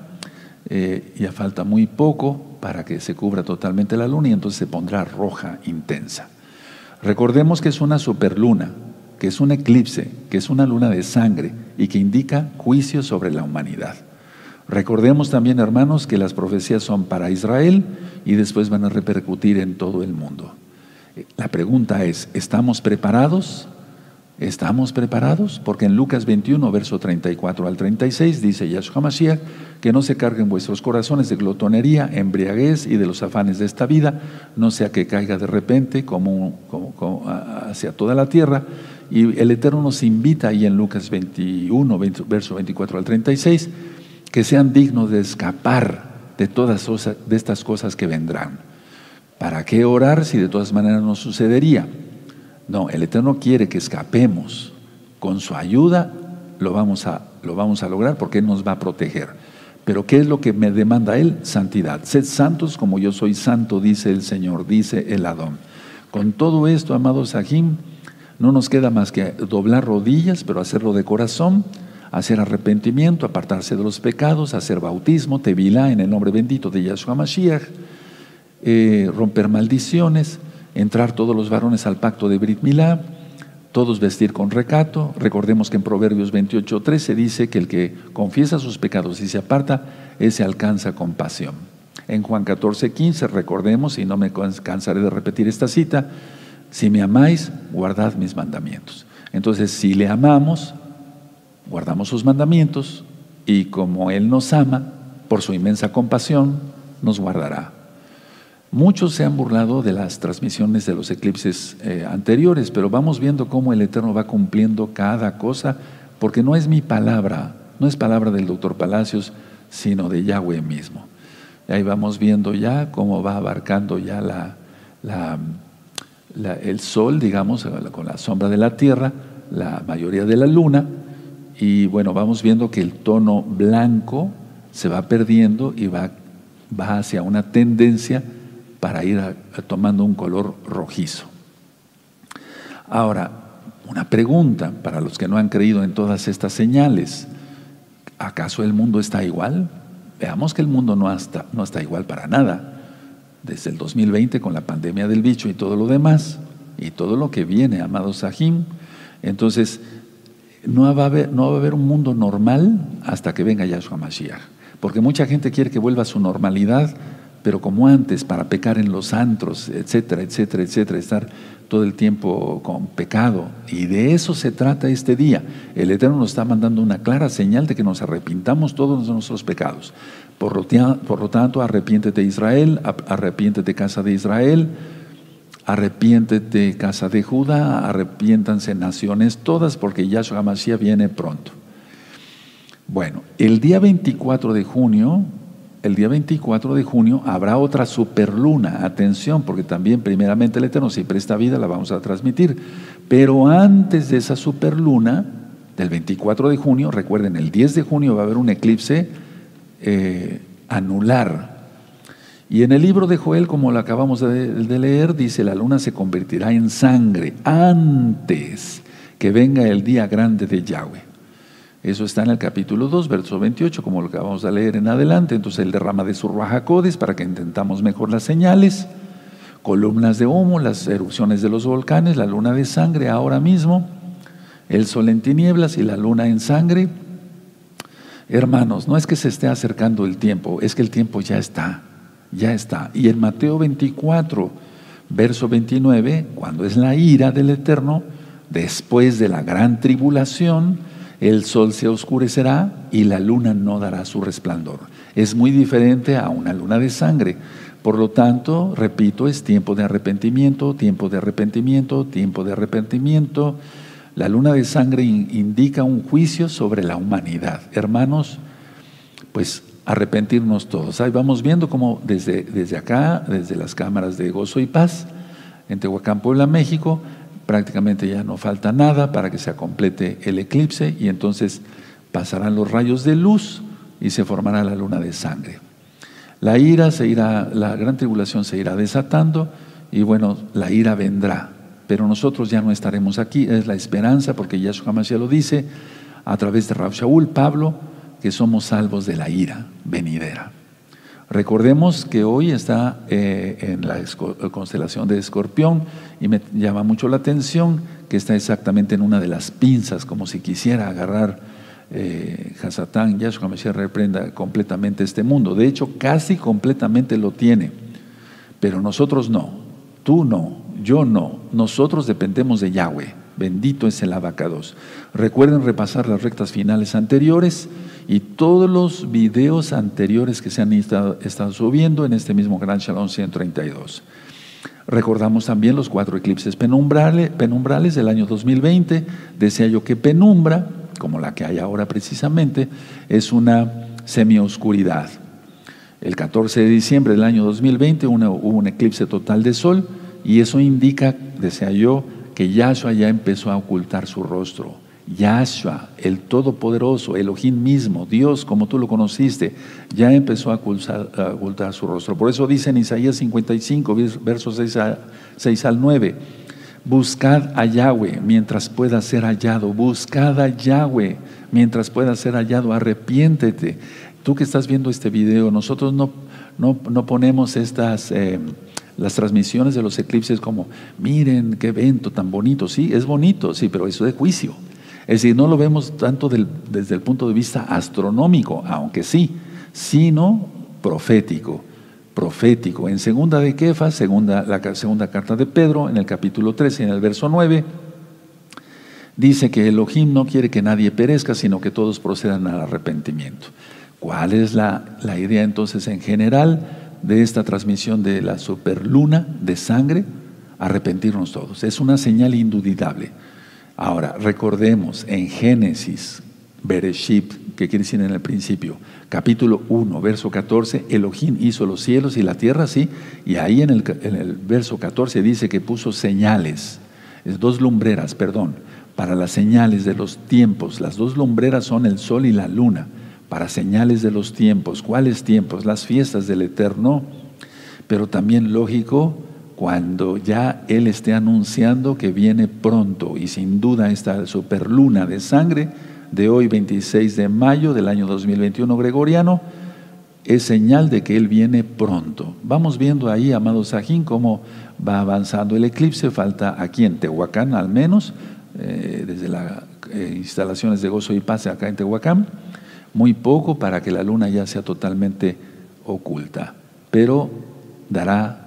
eh, ya falta muy poco para que se cubra totalmente la luna y entonces se pondrá roja intensa. Recordemos que es una superluna, que es un eclipse, que es una luna de sangre y que indica juicio sobre la humanidad. Recordemos también, hermanos, que las profecías son para Israel y después van a repercutir en todo el mundo. La pregunta es, ¿estamos preparados? ¿Estamos preparados? Porque en Lucas 21, verso 34 al 36, dice Yahshua Mashiach, que no se carguen vuestros corazones de glotonería, embriaguez y de los afanes de esta vida, no sea que caiga de repente como, hacia toda la tierra. Y el Eterno nos invita ahí en Lucas 21, verso 24 al 36, que sean dignos de escapar de todas de estas cosas que vendrán. ¿Para qué orar si de todas maneras no sucedería? No, el Eterno quiere que escapemos. Con su ayuda lo vamos a, lo vamos a lograr porque Él nos va a proteger. Pero ¿qué es lo que me demanda Él? Santidad. Sed santos como yo soy santo, dice el Señor, dice el Adón. Con todo esto, amados Sahim, no nos queda más que doblar rodillas, pero hacerlo de corazón, hacer arrepentimiento, apartarse de los pecados, hacer bautismo, tevilá en el nombre bendito de Yahshua Mashiach, eh, romper maldiciones, entrar todos los varones al pacto de Brit Milá, todos vestir con recato. Recordemos que en Proverbios 28.13 dice que el que confiesa sus pecados y se aparta, ese alcanza compasión. En Juan 14.15 recordemos, y no me cansaré de repetir esta cita, si me amáis, guardad mis mandamientos. Entonces, si le amamos, guardamos sus mandamientos y como Él nos ama, por su inmensa compasión, nos guardará. Muchos se han burlado de las transmisiones de los eclipses eh, anteriores, pero vamos viendo cómo el Eterno va cumpliendo cada cosa, porque no es mi palabra, no es palabra del doctor Palacios, sino de Yahweh mismo. Y ahí vamos viendo ya cómo va abarcando ya la, el sol, digamos, con la sombra de la tierra, la mayoría de la luna, y bueno, vamos viendo que el tono blanco se va perdiendo y va, va hacia una tendencia para ir tomando un color rojizo. Ahora, una pregunta para los que no han creído en todas estas señales. ¿Acaso el mundo está igual? Veamos que el mundo no está, no está igual para nada. Desde el 2020 con la pandemia del bicho y todo lo demás, y todo lo que viene, amados Sahim. Entonces, no va, a haber, no va a haber un mundo normal hasta que venga Yahshua Mashiach. Porque mucha gente quiere que vuelva a su normalidad pero como antes, para pecar en los antros, etcétera, etcétera, etcétera, estar todo el tiempo con pecado. Y de eso se trata este día. El Eterno nos está mandando una clara señal de que nos arrepintamos todos nuestros pecados. Por lo, por lo tanto, arrepiéntete Israel, arrepiéntete casa de Israel, arrepiéntete casa de Judá, arrepiéntanse naciones todas, porque Yahshua Mashiach viene pronto. Bueno, el día 24 de junio el día 24 de junio habrá otra superluna. Atención, porque también primeramente el Eterno, si presta vida, la vamos a transmitir. Pero antes de esa superluna, del 24 de junio, recuerden, el 10 de junio va a haber un eclipse eh, anular. Y en el libro de Joel, como lo acabamos de leer, dice, la luna se convertirá en sangre antes que venga el día grande de Yahweh. Eso está en el capítulo 2, verso 28, como lo que vamos a leer en adelante. Entonces él derrama de su rajacodes para que intentamos mejor las señales, columnas de humo, las erupciones de los volcanes, la luna de sangre ahora mismo, el sol en tinieblas y la luna en sangre. Hermanos, no es que se esté acercando el tiempo, es que el tiempo ya está, ya está. Y en Mateo 24, verso 29, cuando es la ira del Eterno, después de la gran tribulación, el sol se oscurecerá y la luna no dará su resplandor. Es muy diferente a una luna de sangre. Por lo tanto, repito, es tiempo de arrepentimiento, tiempo de arrepentimiento, tiempo de arrepentimiento. La luna de sangre indica un juicio sobre la humanidad. Hermanos, pues arrepentirnos todos. Ahí vamos viendo cómo desde, desde acá, desde las cámaras de Gozo y Paz, en Tehuacán, Puebla, México, prácticamente ya no falta nada para que se complete el eclipse y entonces pasarán los rayos de luz y se formará la luna de sangre. La ira se irá, la gran tribulación se irá desatando y bueno, la ira vendrá, pero nosotros ya no estaremos aquí, es la esperanza porque Yahshua ya lo dice a través de Rab Shaul, Pablo, que somos salvos de la ira venidera. Recordemos que hoy está eh, en la constelación de Escorpión y me llama mucho la atención que está exactamente en una de las pinzas, como si quisiera agarrar eh, Hasatán, Yahshua Mashiach reprenda completamente este mundo. De hecho, casi completamente lo tiene, pero nosotros no, tú no, yo no, nosotros dependemos de Yahweh. Bendito es el abacados. Recuerden repasar las rectas finales anteriores y todos los videos anteriores que se han estado, subiendo en este mismo Gran Shalom 132. Recordamos también los cuatro eclipses penumbrales, del año 2020. Decía yo que penumbra, como la que hay ahora precisamente, es una semioscuridad. El 14 de diciembre del año 2020 hubo un eclipse total de sol y eso indica, decía yo, que Yahshua ya empezó a ocultar su rostro Yahshua, el Todopoderoso, Elohim mismo, Dios como tú lo conociste, ya empezó a ocultar, su rostro. Por eso dice en Isaías 55, versos 6, al 9, buscad a Yahweh mientras pueda ser hallado, buscad a Yahweh mientras pueda ser hallado, arrepiéntete. Tú que estás viendo este video, nosotros no, no, ponemos estas... Eh, las transmisiones de los eclipses como, miren qué evento tan bonito, sí, es bonito, sí, pero eso es de juicio. Es decir, no lo vemos tanto desde el punto de vista astronómico, aunque sí, sino profético. Profético. En segunda de Kefas, segunda, la segunda carta de Pedro, en el capítulo 13, en el verso 9, dice que Elohim no quiere que nadie perezca, sino que todos procedan al arrepentimiento. ¿Cuál es la, la idea entonces en general de esta transmisión de la superluna de sangre? Arrepentirnos todos. Es una señal indudable. Ahora, recordemos en Génesis, Bereshit, que quiere decir en el principio, capítulo 1, verso 14, Elohim hizo los cielos y la tierra, sí, y ahí en el, en el verso 14 dice que puso señales, es dos lumbreras, perdón, para las señales de los tiempos. Las dos lumbreras son el sol y la luna, para señales de los tiempos. ¿Cuáles tiempos? Las fiestas del Eterno, pero también lógico, cuando ya Él esté anunciando que viene pronto y sin duda esta superluna de sangre de hoy 26 de mayo del año 2021 gregoriano es señal de que Él viene pronto. Vamos viendo ahí, amado Sajín, cómo va avanzando el eclipse. Falta aquí en Tehuacán al menos, eh, desde las eh, instalaciones de gozo y paz acá en Tehuacán, muy poco para que la luna ya sea totalmente oculta, pero dará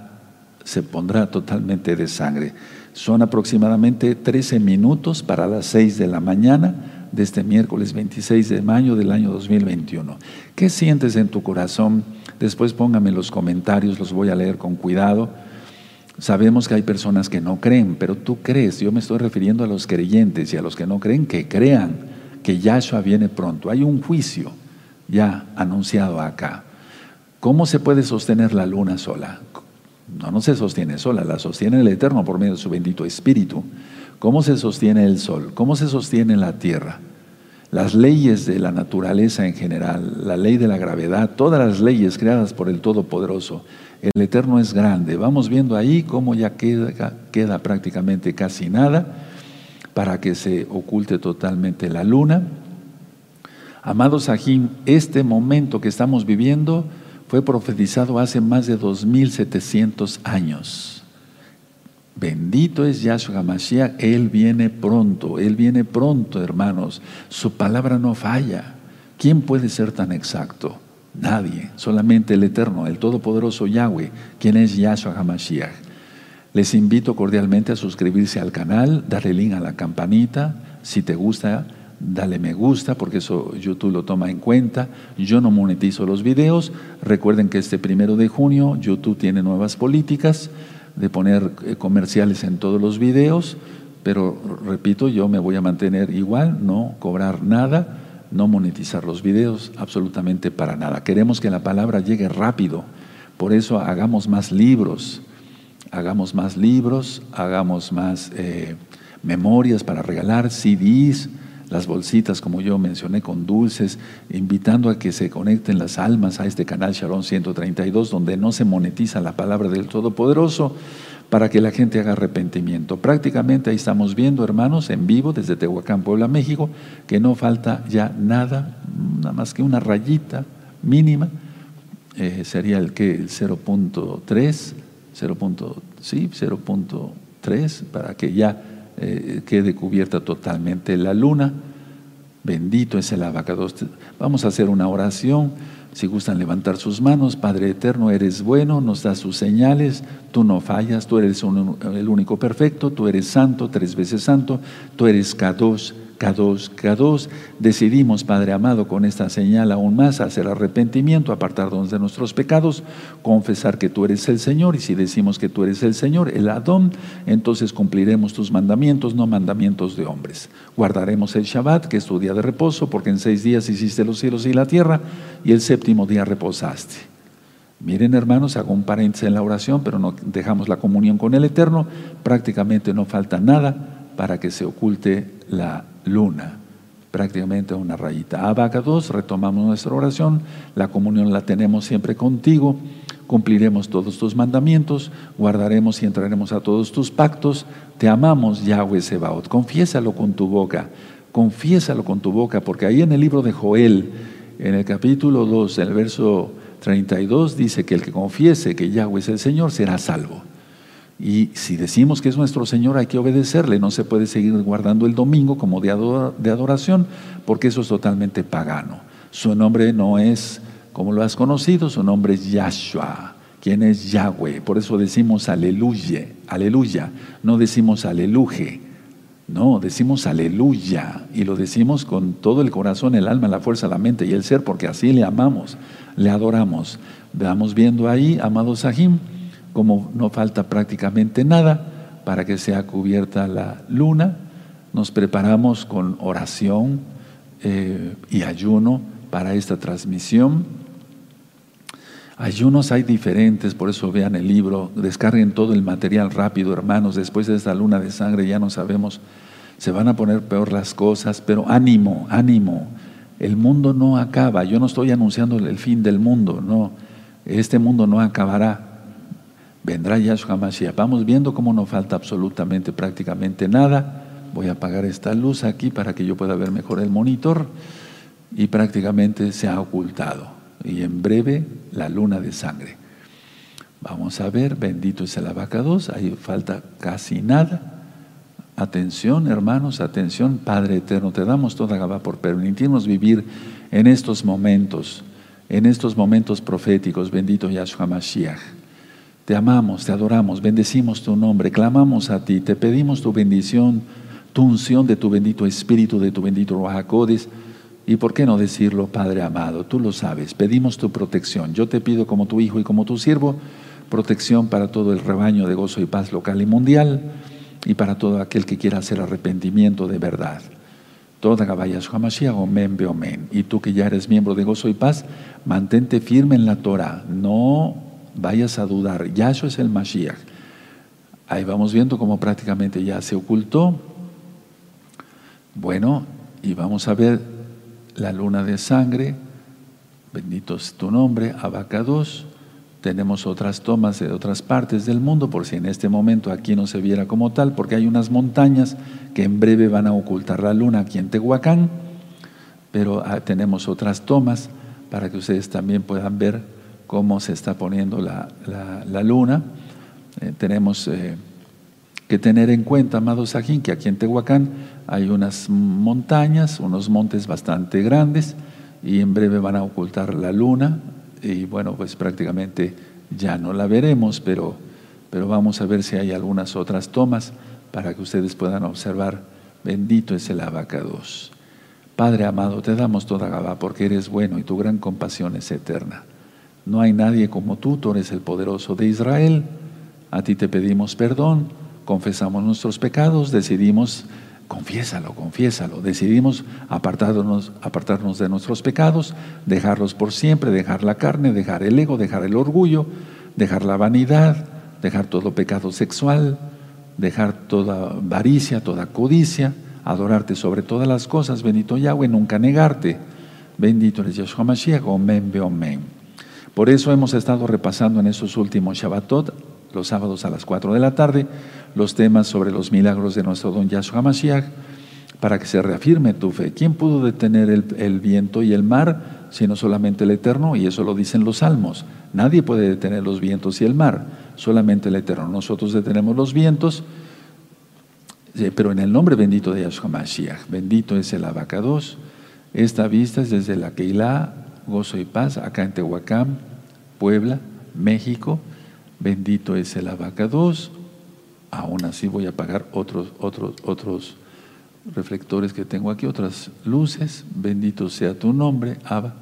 se pondrá totalmente de sangre. Son aproximadamente 13 minutos para las 6 de la mañana de este miércoles 26 de mayo del año 2021. ¿Qué sientes en tu corazón? Después póngame los comentarios, los voy a leer con cuidado. Sabemos que hay personas que no creen, pero tú crees. Yo me estoy refiriendo a los creyentes y a los que no creen que crean que Yahshua viene pronto. Hay un juicio ya anunciado acá. ¿Cómo se puede sostener la luna sola? No, no se sostiene sola, la sostiene el Eterno por medio de su bendito Espíritu. ¿Cómo se sostiene el sol? ¿Cómo se sostiene la tierra? Las leyes de la naturaleza en general, la ley de la gravedad, todas las leyes creadas por el Todopoderoso. El Eterno es grande. Vamos viendo ahí cómo ya queda, prácticamente casi nada para que se oculte totalmente la luna. Amados Sahim, este momento que estamos viviendo fue profetizado hace más de 2700 años. Bendito es Yahshua Mashiach, Él viene pronto, Él viene pronto, hermanos. Su palabra no falla. ¿Quién puede ser tan exacto? Nadie, solamente el Eterno, el Todopoderoso Yahweh, quien es Yahshua HaMashiach. Les invito cordialmente a suscribirse al canal, darle link a la campanita, si te gusta dale me gusta porque eso YouTube lo toma en cuenta. Yo no monetizo los videos. Recuerden que este primero de junio YouTube tiene nuevas políticas de poner eh, comerciales en todos los videos, pero repito, yo me voy a mantener igual, no cobrar nada, no monetizar los videos, absolutamente para nada. Queremos que la palabra llegue rápido, por eso hagamos más libros, hagamos más libros, hagamos más eh, memorias para regalar, CDs, las bolsitas, como yo mencioné, con dulces, invitando a que se conecten las almas a este canal Sharon 132, donde no se monetiza la palabra del Todopoderoso, para que la gente haga arrepentimiento. Prácticamente ahí estamos viendo, hermanos, en vivo desde Tehuacán, Puebla, México, que no falta ya nada, nada más que una rayita mínima, eh, sería el que el 0.3, 0. sí, 0.3, para que ya eh, quede cubierta totalmente la luna. Bendito es el abacados. Vamos a hacer una oración. Si gustan levantar sus manos, Padre eterno, eres bueno, nos das sus señales, tú no fallas, tú eres el único perfecto, tú eres santo, tres veces santo, tú eres Kadosh K2, K2, decidimos, Padre amado, con esta señal aún más, hacer arrepentimiento, apartarnos de nuestros pecados, confesar que tú eres el Señor, y si decimos que tú eres el Señor, el Adón, entonces cumpliremos tus mandamientos, no mandamientos de hombres. Guardaremos el Shabbat, que es tu día de reposo, porque en seis días hiciste los cielos y la tierra, y el séptimo día reposaste. Miren hermanos, hago un paréntesis en la oración, pero no dejamos la comunión con el Eterno, prácticamente no falta nada para que se oculte la luna. Prácticamente una rayita. Abacados, retomamos nuestra oración. La comunión la tenemos siempre contigo. Cumpliremos todos tus mandamientos, guardaremos y entraremos a todos tus pactos. Te amamos, Yahweh Sebaot. Confiésalo con tu boca, confiésalo con tu boca, porque ahí en el libro de Joel, en el capítulo 2, el verso 32, dice que el que confiese que Yahweh es el Señor será salvo. Y si decimos que es nuestro Señor, hay que obedecerle. No se puede seguir guardando el domingo como de adoración, porque eso es totalmente pagano. Su nombre no es como lo has conocido, su nombre es Yahshua, quien es Yahweh. Por eso decimos aleluya, aleluya. No decimos aleluje, no, decimos aleluya. Y lo decimos con todo el corazón, el alma, la fuerza, la mente y el ser, porque así le amamos, le adoramos. Veamos viendo ahí, amados Sahim como no falta prácticamente nada para que sea cubierta la luna, nos preparamos con oración eh, y ayuno para esta transmisión. Ayunos hay diferentes, por eso vean el libro, descarguen todo el material rápido, hermanos, después de esta luna de sangre ya no sabemos, se van a poner peor las cosas, pero ánimo, ánimo, el mundo no acaba, yo no estoy anunciando el fin del mundo, no, este mundo no acabará, vendrá Yahshua Mashiach. Vamos viendo cómo no falta absolutamente prácticamente nada. Voy a apagar esta luz aquí para que yo pueda ver mejor el monitor y prácticamente se ha ocultado. Y en breve la luna de sangre. Vamos a ver, bendito es el abacados, ahí falta casi nada. Atención, hermanos, atención, Padre eterno, te damos toda Gabá por permitirnos vivir en estos momentos, en estos momentos proféticos, bendito Yahshua Mashiach. Te amamos, te adoramos, bendecimos tu nombre, clamamos a ti, te pedimos tu bendición, tu unción de tu bendito Espíritu, de tu bendito Ruajacodes. Y por qué no decirlo, Padre amado, tú lo sabes, pedimos tu protección. Yo te pido como tu hijo y como tu siervo, protección para todo el rebaño de gozo y paz local y mundial y para todo aquel que quiera hacer arrepentimiento de verdad. Toda Gabayas Hamashiach, Omen Beomen. Y tú que ya eres miembro de Gozo y Paz, mantente firme en la Torah. No vayas a dudar. Yahshua es el Mashiach. Ahí vamos viendo cómo prácticamente ya se ocultó. Bueno, y vamos a ver la luna de sangre. Bendito es tu nombre, Abacados. Tenemos otras tomas de otras partes del mundo, por si en este momento aquí no se viera como tal, porque hay unas montañas que en breve van a ocultar la luna aquí en Tehuacán, pero ah, tenemos otras tomas para que ustedes también puedan ver cómo se está poniendo la, luna. Eh, tenemos eh, que tener en cuenta, amados Sajín, que aquí en Tehuacán hay unas montañas, unos montes bastante grandes y en breve van a ocultar la luna y bueno, pues prácticamente ya no la veremos, pero, pero vamos a ver si hay algunas otras tomas para que ustedes puedan observar. Bendito es el abacados. Padre amado, te damos toda Gabá porque eres bueno y tu gran compasión es eterna. No hay nadie como tú, tú eres el poderoso de Israel. A ti te pedimos perdón, confesamos nuestros pecados, decidimos, confiésalo, confiésalo, decidimos apartarnos, apartarnos de nuestros pecados, dejarlos por siempre, dejar la carne, dejar el ego, dejar el orgullo, dejar la vanidad, dejar todo pecado sexual, dejar toda avaricia, toda codicia, adorarte sobre todas las cosas, bendito Yahweh, nunca negarte. Bendito eres Yahshua Mashiach, omen, omen. Por eso hemos estado repasando en estos últimos Shabbatot, los sábados a las 4 de la tarde, los temas sobre los milagros de nuestro don Yahshua Mashiach, para que se reafirme tu fe. ¿Quién pudo detener el, viento y el mar, sino solamente el Eterno? Y eso lo dicen los salmos. Nadie puede detener los vientos y el mar, solamente el Eterno. Nosotros detenemos los vientos, eh, pero en el nombre bendito de Yahshua Mashiach. Bendito es el abacados. Esta vista es desde la Keilah, gozo y paz, acá en Tehuacán, Puebla, México. Bendito es el abacados. Aún así voy a apagar otros, otros, otros reflectores que tengo aquí, otras luces. Bendito sea tu nombre, Abba.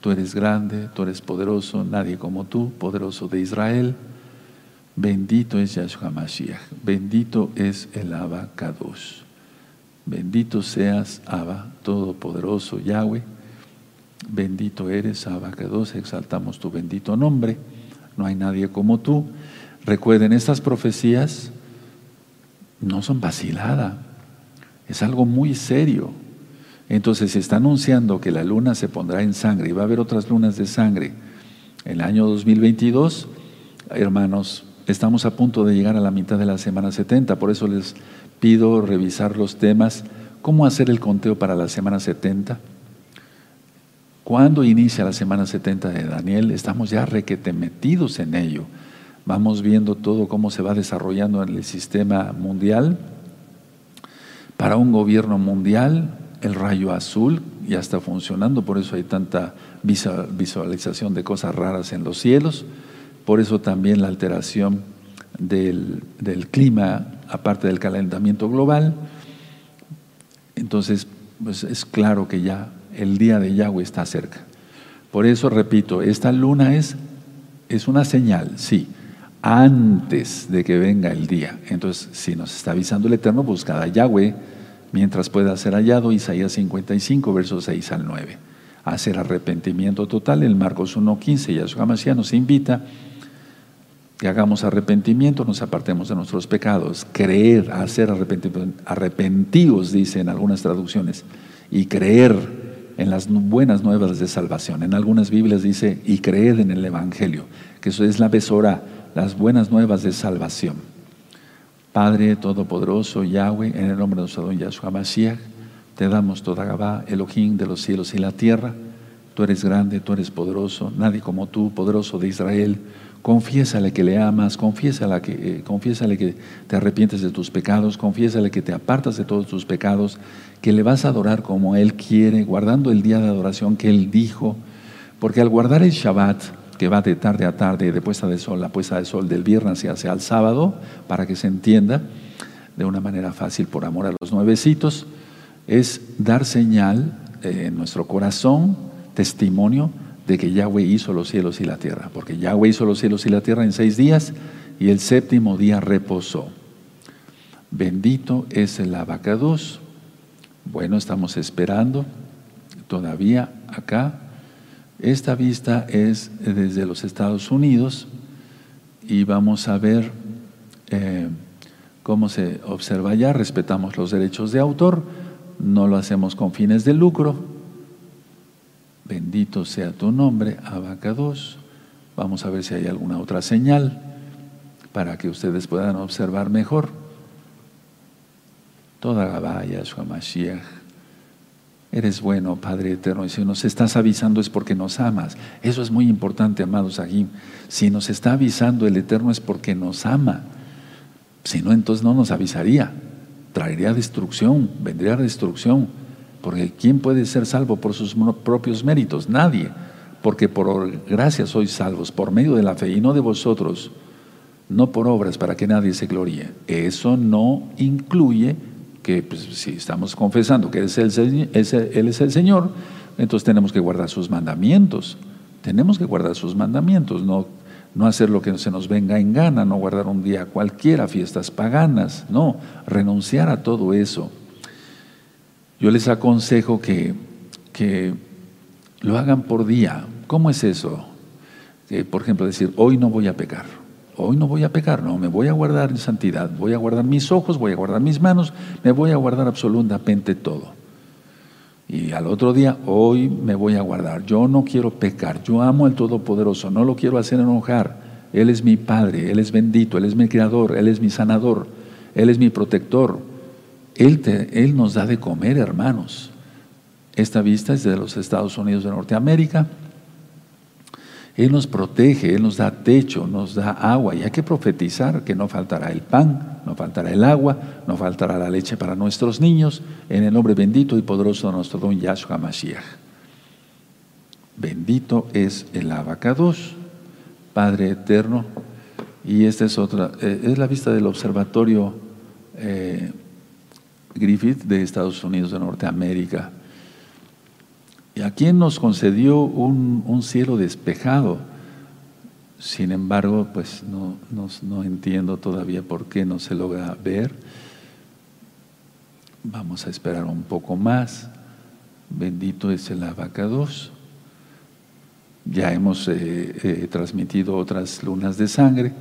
Tú eres grande, tú eres poderoso, nadie como tú, poderoso de Israel. Bendito es Yahshua Mashiach. Bendito es el abacados. Bendito seas, Abba, todopoderoso Yahweh. Bendito eres, Abacados, exaltamos tu bendito nombre. No hay nadie como tú. Recuerden, estas profecías no son vacilada. Es algo muy serio. Entonces se está anunciando que la luna se pondrá en sangre y va a haber otras lunas de sangre. En el año 2022, hermanos, estamos a punto de llegar a la mitad de la semana 70, por eso les pido revisar los temas, cómo hacer el conteo para la semana 70. ¿Cuándo inicia la semana 70 de Daniel? Estamos ya requete metidos en ello. Vamos viendo todo cómo se va desarrollando en el sistema mundial. Para un gobierno mundial, el rayo azul ya está funcionando, por eso hay tanta visualización de cosas raras en los cielos, por eso también la alteración del, clima, aparte del calentamiento global. Entonces, pues es claro que ya el día de Yahweh está cerca. Por eso, repito, esta luna es, es una señal, sí, antes de que venga el día. Entonces, si nos está avisando el Eterno, buscad a Yahweh mientras pueda ser hallado, Isaías 55, versos 6 al 9. Hacer arrepentimiento total, el Marcos 1.15, Yahshua Mashiach nos invita que hagamos arrepentimiento, nos apartemos de nuestros pecados, creer, hacer arrepentidos, dice en algunas traducciones, y creer en las buenas nuevas de salvación. En algunas Biblias dice, y creer en el Evangelio, que eso es la besora, las buenas nuevas de salvación. Padre Todopoderoso, Yahweh, en el nombre de nuestro don Yahshua Mashiach, te damos toda Gabá, Elohim de los cielos y la tierra. Tú eres grande, tú eres poderoso, nadie como tú, poderoso de Israel. Confiésale que le amas, confiésale que, eh, confiésale que te arrepientes de tus pecados, confiésale que te apartas de todos tus pecados, que le vas a adorar como Él quiere, guardando el día de adoración que Él dijo. Porque al guardar el Shabbat, que va de tarde a tarde, de puesta de sol a puesta de sol, del viernes hacia el sábado, para que se entienda de una manera fácil por amor a los nuevecitos, es dar señal eh, en nuestro corazón, testimonio de que Yahweh hizo los cielos y la tierra, porque Yahweh hizo los cielos y la tierra en seis días y el séptimo día reposó. Bendito es el abacados. Bueno, estamos esperando todavía acá esta vista es desde los Estados Unidos y vamos a ver eh, cómo se observa allá. Respetamos los derechos de autor, no lo hacemos con fines de lucro. Bendito sea tu nombre, Abacados. Vamos a ver si hay alguna otra señal para que ustedes puedan observar mejor. Toda Gabaya, Mashiach. Eres bueno, Padre eterno. Y si nos estás avisando es porque nos amas. Eso es muy importante, amados aquí. Si nos está avisando el Eterno es porque nos ama. Si no, entonces no nos avisaría. Traería destrucción, vendría destrucción. Porque ¿quién puede ser salvo por sus propios méritos? Nadie. Porque por gracia sois salvos, por medio de la fe y no de vosotros, no por obras para que nadie se gloríe. Eso no incluye que pues, si estamos confesando que Él es, el, es el Señor, entonces tenemos que guardar sus mandamientos. Tenemos que guardar sus mandamientos, no, no hacer lo que se nos venga en gana, no guardar un día cualquiera, fiestas paganas, no, renunciar a todo eso. Yo les aconsejo que, que lo hagan por día. ¿Cómo es eso? Que, por ejemplo, decir, hoy no voy a pecar hoy no voy a pecar, no, me voy a guardar en santidad, voy a guardar mis ojos, voy a guardar mis manos, me voy a guardar absolutamente todo. Y al otro día, hoy me voy a guardar, yo no quiero pecar, yo amo al Todopoderoso, no lo quiero hacer enojar, Él es mi Padre, Él es bendito, Él es mi Creador, Él es mi sanador, Él es mi protector, Él, Él nos da de comer, hermanos. Esta vista es de los Estados Unidos de Norteamérica, él nos protege, Él nos da techo, nos da agua y hay que profetizar que no faltará el pan, no faltará el agua, no faltará la leche para nuestros niños, en el nombre bendito y poderoso de nuestro don Yahshua Mashiach. Bendito es el abacados, Padre eterno, y esta es otra, eh, es la vista del observatorio eh, Griffith de Estados Unidos de Norteamérica. ¿Y a quién nos concedió un, cielo despejado? Sin embargo, pues no, no, entiendo todavía por qué no se logra ver. Vamos a esperar un poco más. Bendito es el abacados. Ya hemos eh, eh, transmitido otras lunas de sangre.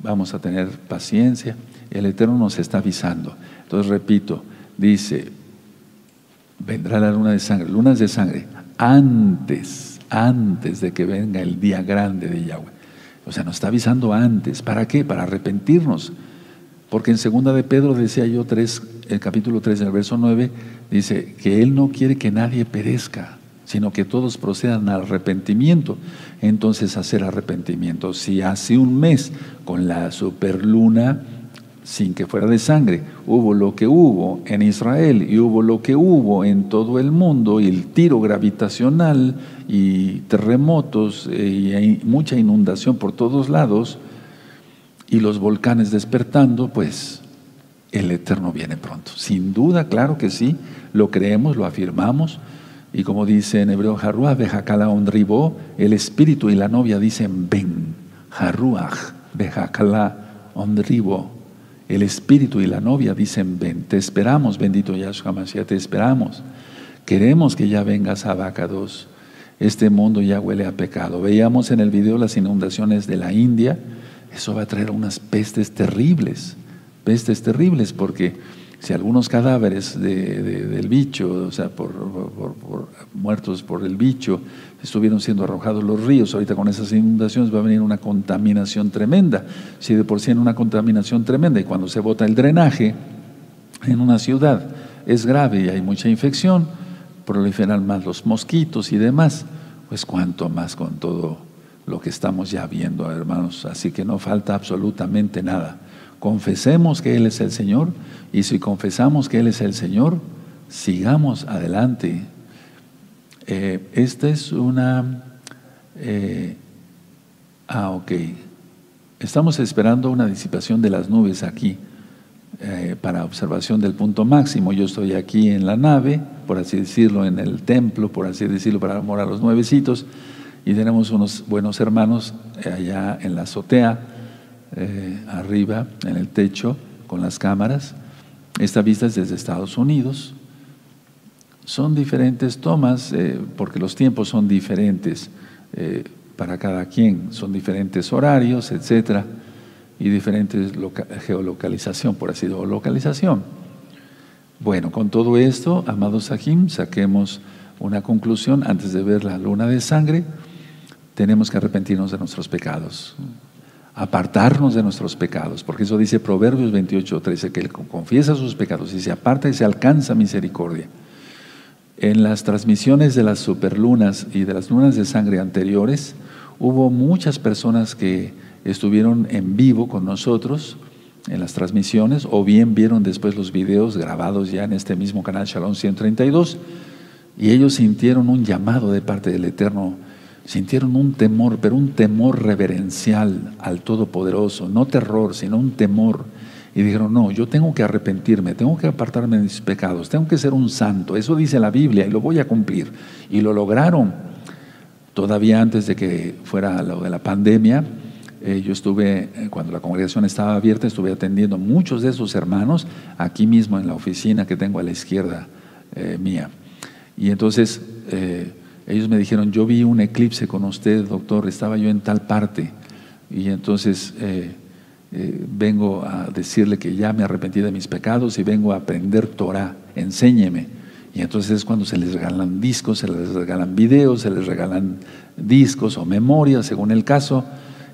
Vamos a tener paciencia. El Eterno nos está avisando. Entonces, repito, dice, vendrá la luna de sangre, lunas de sangre, antes, antes de que venga el día grande de Yahweh. O sea, nos está avisando antes. ¿Para qué? Para arrepentirnos. Porque en segunda de Pedro decía yo 3, el capítulo 3 del verso 9, dice que Él no quiere que nadie perezca, sino que todos procedan al arrepentimiento. Entonces hacer arrepentimiento. Si hace un mes con la superluna sin que fuera de sangre. Hubo lo que hubo en Israel y hubo lo que hubo en todo el mundo y el tiro gravitacional y terremotos eh, y hay mucha inundación por todos lados y los volcanes despertando, pues el Eterno viene pronto. Sin duda, claro que sí, lo creemos, lo afirmamos. Y como dice en hebreo, Haruach bejakala onribo, el espíritu y la novia dicen ven. Haruach bejakala onribo. El espíritu y la novia dicen, ven, te esperamos, bendito Yahshua Mashiach, te esperamos. Queremos que ya vengas a Abacados. Este mundo ya huele a pecado. Veíamos en el video las inundaciones de la India. Eso va a traer unas pestes terribles, pestes terribles, porque si algunos cadáveres del bicho, o sea, por, muertos por el bicho, estuvieron siendo arrojados los ríos, ahorita con esas inundaciones va a venir una contaminación tremenda. Si de por sí en una contaminación tremenda y cuando se bota el drenaje en una ciudad es grave y hay mucha infección, proliferan más los mosquitos y demás, pues cuánto más con todo lo que estamos ya viendo, hermanos. Así que no falta absolutamente nada. Confesemos que Él es el Señor y si confesamos que Él es el Señor, sigamos adelante. Eh, esta es una... Eh, ah, ok. Estamos esperando una disipación de las nubes aquí eh, para observación del punto máximo. Yo estoy aquí en la nave, por así decirlo, en el templo, por así decirlo, para morar los nuevecitos. Y tenemos unos buenos hermanos allá en la azotea, arriba, en el techo, con las cámaras. Esta vista es desde Estados Unidos. Son diferentes tomas eh, porque los tiempos son diferentes eh, para cada quien, son diferentes horarios, etcétera, y diferentes geolocalización, por así decirlo, localización. Bueno, con todo esto, amados Sahim, saquemos una conclusión antes de ver la luna de sangre. Tenemos que arrepentirnos de nuestros pecados apartarnos de nuestros pecados, porque eso dice Proverbios 28, 13, que él confiesa sus pecados y se aparta y se alcanza misericordia. En las transmisiones de las superlunas y de las lunas de sangre anteriores, hubo muchas personas que estuvieron en vivo con nosotros en las transmisiones o bien vieron después los videos grabados ya en este mismo canal Shalom 132 y ellos sintieron un llamado de parte del Eterno sintieron un temor, pero un temor reverencial al Todopoderoso, no terror, sino un temor. Y dijeron, no, yo tengo que arrepentirme, tengo que apartarme de mis pecados, tengo que ser un santo. Eso dice la Biblia y lo voy a cumplir. Y lo lograron. Todavía antes de que fuera lo de la pandemia, eh, yo estuve, eh, cuando la congregación estaba abierta, estuve atendiendo a muchos de esos hermanos aquí mismo en la oficina que tengo a la izquierda eh, mía. Y entonces ellos me dijeron, yo vi un eclipse con usted, doctor, estaba yo en tal parte. Y entonces eh, eh, vengo a decirle que ya me arrepentí de mis pecados y vengo a aprender Torah, enséñeme. Y entonces es cuando se les regalan discos, se les regalan videos, se les regalan discos o memorias, según el caso.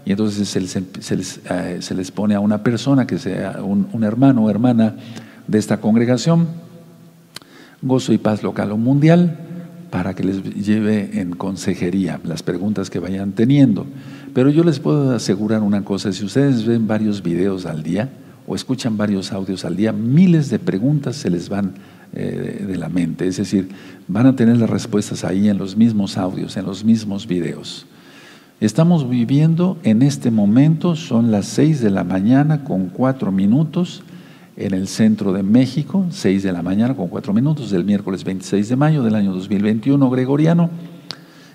Y entonces se les, se les, eh, pone a una persona que sea un hermano o hermana de esta congregación, gozo y paz local o mundial para que les lleve en consejería las preguntas que vayan teniendo. Pero yo les puedo asegurar una cosa, si ustedes ven varios videos al día o escuchan varios audios al día, miles de preguntas se les van eh, de la mente. Es decir, van a tener las respuestas ahí en los mismos audios, en los mismos videos. Estamos viviendo en este momento, son las seis de la mañana con cuatro minutos en el centro de México, 6 de la mañana con 4 minutos, del miércoles 26 de mayo del año 2021 gregoriano,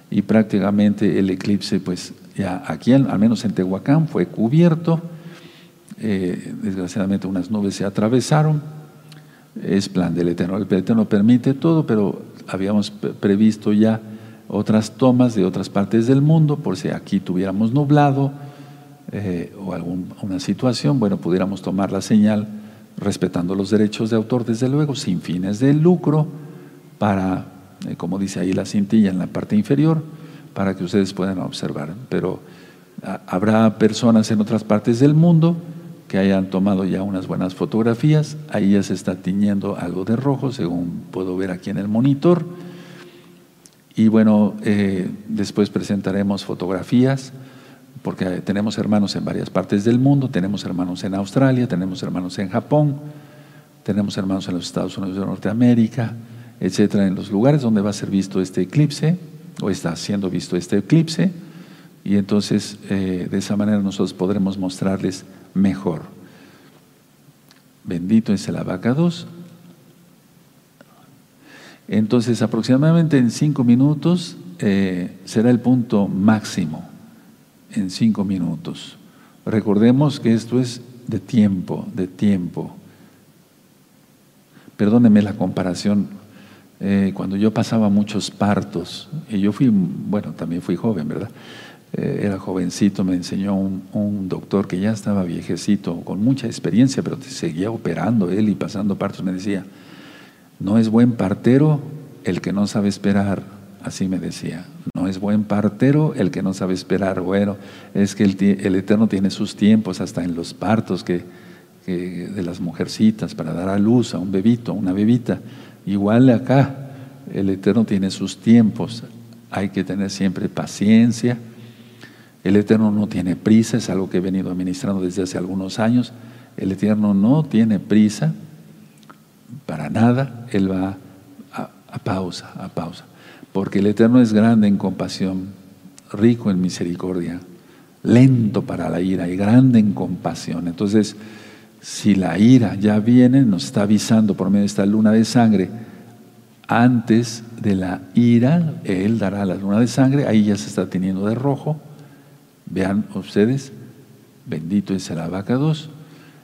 y prácticamente el eclipse, pues ya aquí, al menos en Tehuacán, fue cubierto, eh, desgraciadamente unas nubes se atravesaron, es plan del Eterno, el Eterno permite todo, pero habíamos previsto ya otras tomas de otras partes del mundo, por si aquí tuviéramos nublado eh, o alguna situación, bueno, pudiéramos tomar la señal respetando los derechos de autor, desde luego, sin fines de lucro, para, eh, como dice ahí la cintilla en la parte inferior, para que ustedes puedan observar. Pero habrá personas en otras partes del mundo que hayan tomado ya unas buenas fotografías, ahí ya se está tiñendo algo de rojo, según puedo ver aquí en el monitor. Y bueno, eh, después presentaremos fotografías porque tenemos hermanos en varias partes del mundo, tenemos hermanos en Australia, tenemos hermanos en Japón, tenemos hermanos en los Estados Unidos de Norteamérica, etcétera, en los lugares donde va a ser visto este eclipse, o está siendo visto este eclipse, y entonces eh, de esa manera nosotros podremos mostrarles mejor. Bendito es el abacados. Entonces, aproximadamente en cinco minutos eh, será el punto máximo en cinco minutos. Recordemos que esto es de tiempo, de tiempo. Perdóneme la comparación. Eh, cuando yo pasaba muchos partos, y yo fui, bueno, también fui joven, ¿verdad? Eh, era jovencito, me enseñó un, un, doctor que ya estaba viejecito, con mucha experiencia, pero seguía operando él y pasando partos. Me decía, no es buen partero el que no sabe esperar, así me decía, no es buen partero el que no sabe esperar. Bueno, es que el, Eterno tiene sus tiempos, hasta en los partos que, de las mujercitas, para dar a luz a un bebito, una bebita. Igual acá, el Eterno tiene sus tiempos. Hay que tener siempre paciencia. El Eterno no tiene prisa, es algo que he venido administrando desde hace algunos años. El Eterno no tiene prisa para nada. Él va a pausa, a pausa porque el Eterno es grande en compasión, rico en misericordia, lento para la ira y grande en compasión. Entonces, si la ira ya viene, nos está avisando por medio de esta luna de sangre, antes de la ira, Él dará la luna de sangre, ahí ya se está teniendo de rojo. Vean ustedes, bendito es el abacados.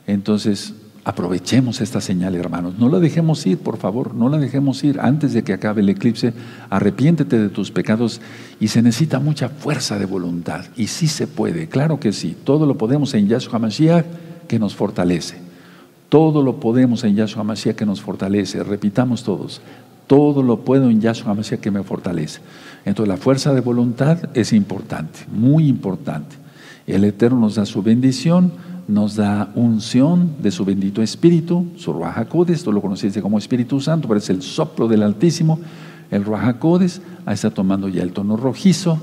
Entonces, Aprovechemos esta señal, hermanos. No la dejemos ir, por favor, no la dejemos ir. Antes de que acabe el eclipse, arrepiéntete de tus pecados y se necesita mucha fuerza de voluntad. Y sí se puede, claro que sí. Todo lo podemos en Yahshua Mashiach que nos fortalece. Todo lo podemos en Yahshua Mashiach que nos fortalece. Repitamos todos. Todo lo puedo en Yahshua Mashiach que me fortalece. Entonces la fuerza de voluntad es importante, muy importante. El Eterno nos da su bendición nos da unción de su bendito Espíritu, su Ruajacodes, esto lo conociste como Espíritu Santo, pero es el soplo del Altísimo, el Ruajacodes, ahí está tomando ya el tono rojizo,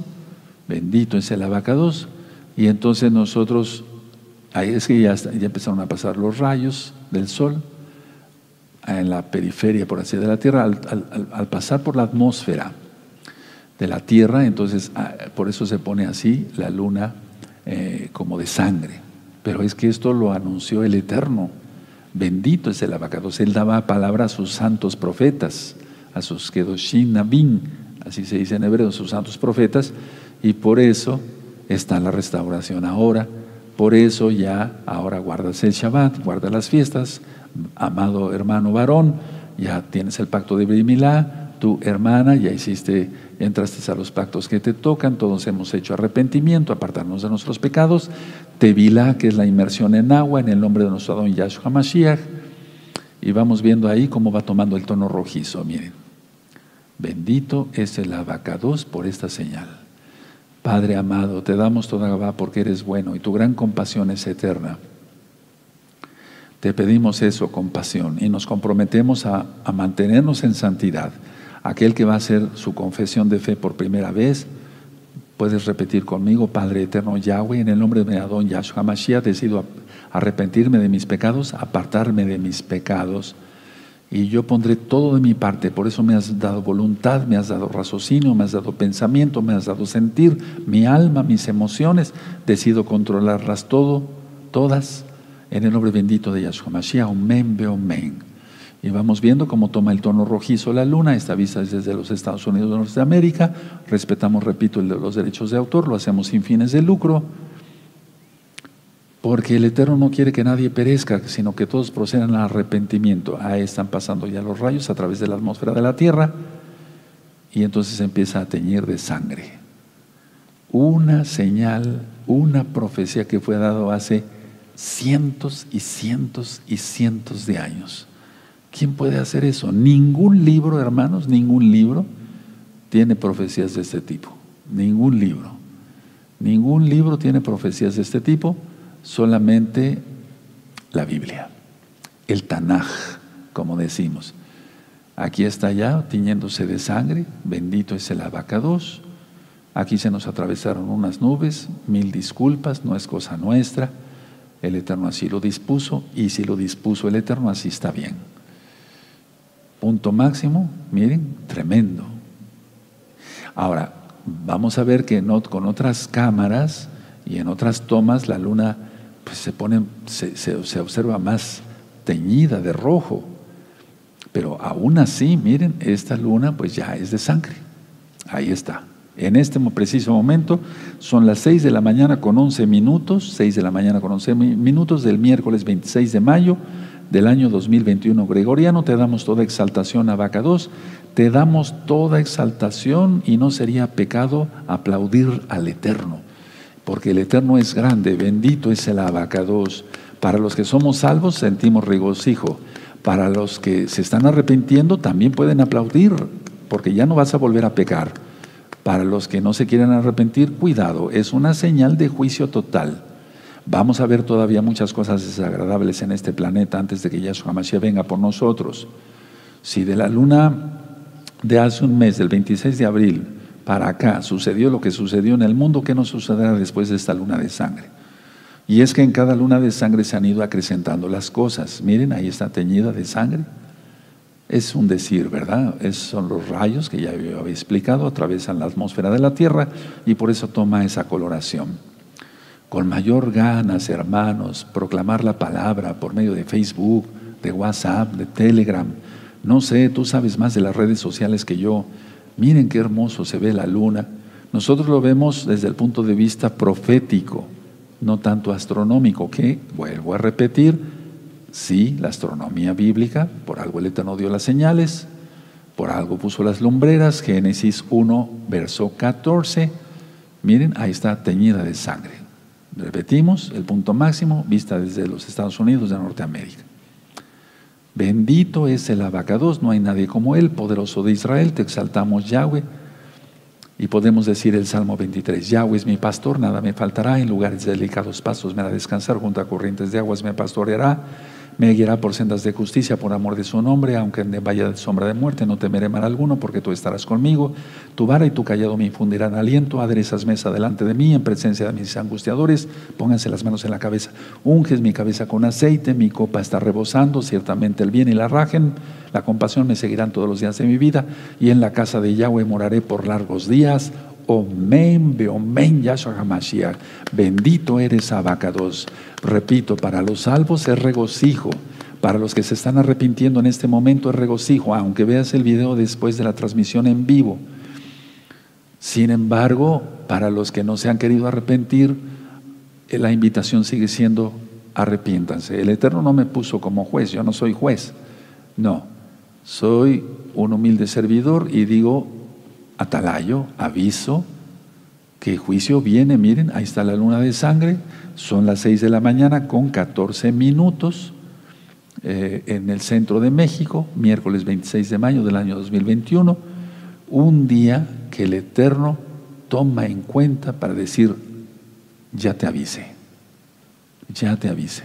bendito es el abacados, y entonces nosotros, ahí es que ya, ya empezaron a pasar los rayos del sol en la periferia, por así de la Tierra, al, pasar por la atmósfera de la Tierra, entonces ah, por eso se pone así la luna eh, como de sangre. Pero es que esto lo anunció el Eterno. Bendito es el abacados. Él daba palabra a sus santos profetas, a sus Kedoshim Nabin, así se dice en hebreo, sus santos profetas, y por eso está la restauración ahora. Por eso ya ahora guardas el Shabbat, guardas las fiestas, amado hermano varón, ya tienes el pacto de Brimilá, tu hermana, ya hiciste, entraste a los pactos que te tocan, todos hemos hecho arrepentimiento, apartarnos de nuestros pecados, Tevilá, que es la inmersión en agua, en el nombre de nuestro don Yahshua Mashiach. Y vamos viendo ahí cómo va tomando el tono rojizo. Miren, bendito es el abacados por esta señal. Padre amado, te damos toda Gabá porque eres bueno y tu gran compasión es eterna. Te pedimos eso, compasión, y nos comprometemos a, a mantenernos en santidad. Aquel que va a hacer su confesión de fe por primera vez, Puedes repetir conmigo, Padre eterno Yahweh, en el nombre de mi Adón Yahshua Mashiach, decido arrepentirme de mis pecados, apartarme de mis pecados. Y yo pondré todo de mi parte, por eso me has dado voluntad, me has dado raciocinio, me has dado pensamiento, me has dado sentir, mi alma, mis emociones, decido controlarlas todo, todas, en el nombre bendito de Yahshua Mashiach, Omen, Beomen. Y vamos viendo cómo toma el tono rojizo la luna, esta vista es desde los Estados Unidos de Norteamérica, respetamos, repito, los derechos de autor, lo hacemos sin fines de lucro, porque el Eterno no quiere que nadie perezca, sino que todos procedan al arrepentimiento. Ahí están pasando ya los rayos a través de la atmósfera de la Tierra y entonces empieza a teñir de sangre. Una señal, una profecía que fue dado hace cientos y cientos y cientos de años. ¿Quién puede hacer eso? Ningún libro, hermanos, ningún libro tiene profecías de este tipo. Ningún libro. Ningún libro tiene profecías de este tipo, solamente la Biblia. El Tanaj, como decimos. Aquí está ya tiñéndose de sangre, bendito es el abacados. Aquí se nos atravesaron unas nubes, mil disculpas, no es cosa nuestra. El Eterno así lo dispuso y si lo dispuso el Eterno así está bien. Punto máximo, miren, tremendo. Ahora, vamos a ver que con otras cámaras y en otras tomas la luna pues, se, pone, se observa más teñida de rojo. Pero aún así, miren, esta luna pues ya es de sangre. Ahí está. En este preciso momento son las 6 de la mañana con 11 minutos, 6 de la mañana con 11 minutos del miércoles 26 de mayo del año 2021 gregoriano. Te damos toda exaltación, Vaca 2. Te damos toda exaltación y no sería pecado aplaudir al Eterno, porque el Eterno es grande, bendito es el abacados. Para los que somos salvos sentimos regocijo. Para los que se están arrepintiendo también pueden aplaudir, porque ya no vas a volver a pecar. Para los que no se quieren arrepentir, cuidado, es una señal de juicio total. Vamos a ver todavía muchas cosas desagradables en este planeta antes de que Yahshua Mashiach venga por nosotros. Si de la luna de hace un mes, del 26 de abril, para acá sucedió lo que sucedió en el mundo, ¿qué nos sucederá después de esta luna de sangre? Y es que en cada luna de sangre se han ido acrecentando las cosas. Miren, ahí está teñida de sangre. Es un decir, ¿verdad? Es, son los rayos que ya había explicado, atravesan la atmósfera de la Tierra y por eso toma esa coloración. Con mayor ganas, hermanos, proclamar la palabra por medio de Facebook, de WhatsApp, de Telegram. No sé, tú sabes más de las redes sociales que yo. Miren qué hermoso se ve la luna. Nosotros lo vemos desde el punto de vista profético no tanto astronómico, que, vuelvo a repetir, sí, la astronomía bíblica, por algo el Eterno dio las señales, por algo puso las lumbreras, Génesis 1, verso 14, miren, ahí está teñida de sangre. Repetimos, el punto máximo, vista desde los Estados Unidos de Norteamérica. Bendito es el abacados, no hay nadie como él, poderoso de Israel, te exaltamos Yahweh y podemos decir el Salmo 23, Yahweh es mi pastor, nada me faltará, en lugares delicados pasos me hará descansar, junto a corrientes de aguas me pastoreará, me guiará por sendas de justicia por amor de su nombre, aunque en vaya sombra de muerte, no temeré mal alguno, porque tú estarás conmigo. Tu vara y tu callado me infundirán aliento, aderezas mesa delante de mí, en presencia de mis angustiadores, pónganse las manos en la cabeza, unges mi cabeza con aceite, mi copa está rebosando, ciertamente el bien y la rajen, la compasión me seguirán todos los días de mi vida, y en la casa de Yahweh moraré por largos días. Omen, Beomen, Yahshua HaMashiach. Bendito eres, Abacados. Repito, para los salvos es regocijo. Para los que se están arrepintiendo en este momento es regocijo, aunque veas el video después de la transmisión en vivo. Sin embargo, para los que no se han querido arrepentir, la invitación sigue siendo arrepiéntanse. El Eterno no me puso como juez, yo no soy juez. No, soy un humilde servidor y digo, atalayo, aviso, que juicio viene, miren, ahí está la luna de sangre, son las 6 de la mañana con 14 minutos eh, en el centro de México, miércoles 26 de mayo del año 2021, un día que el Eterno toma en cuenta para decir, ya te avise, ya te avise.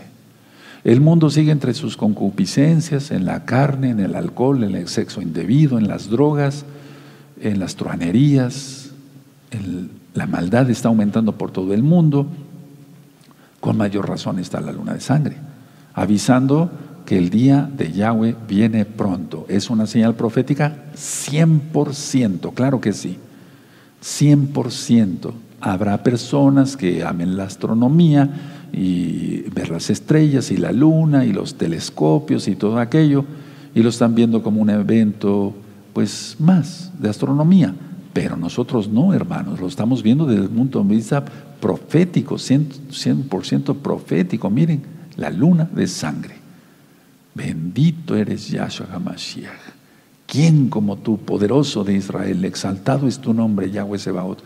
El mundo sigue entre sus concupiscencias, en la carne, en el alcohol, en el sexo indebido, en las drogas, en las truanerías, la maldad está aumentando por todo el mundo, con mayor razón está la luna de sangre, avisando que el día de Yahweh viene pronto. ¿Es una señal profética? 100%, claro que sí, 100%. Habrá personas que amen la astronomía y ver las estrellas y la luna y los telescopios y todo aquello, y lo están viendo como un evento pues más de astronomía. Pero nosotros no, hermanos, lo estamos viendo desde el punto de vista profético, 100%, profético. Miren, la luna de sangre. Bendito eres Yahshua HaMashiach. ¿Quién como tú, poderoso de Israel? Exaltado es tu nombre, Yahweh Sebaot.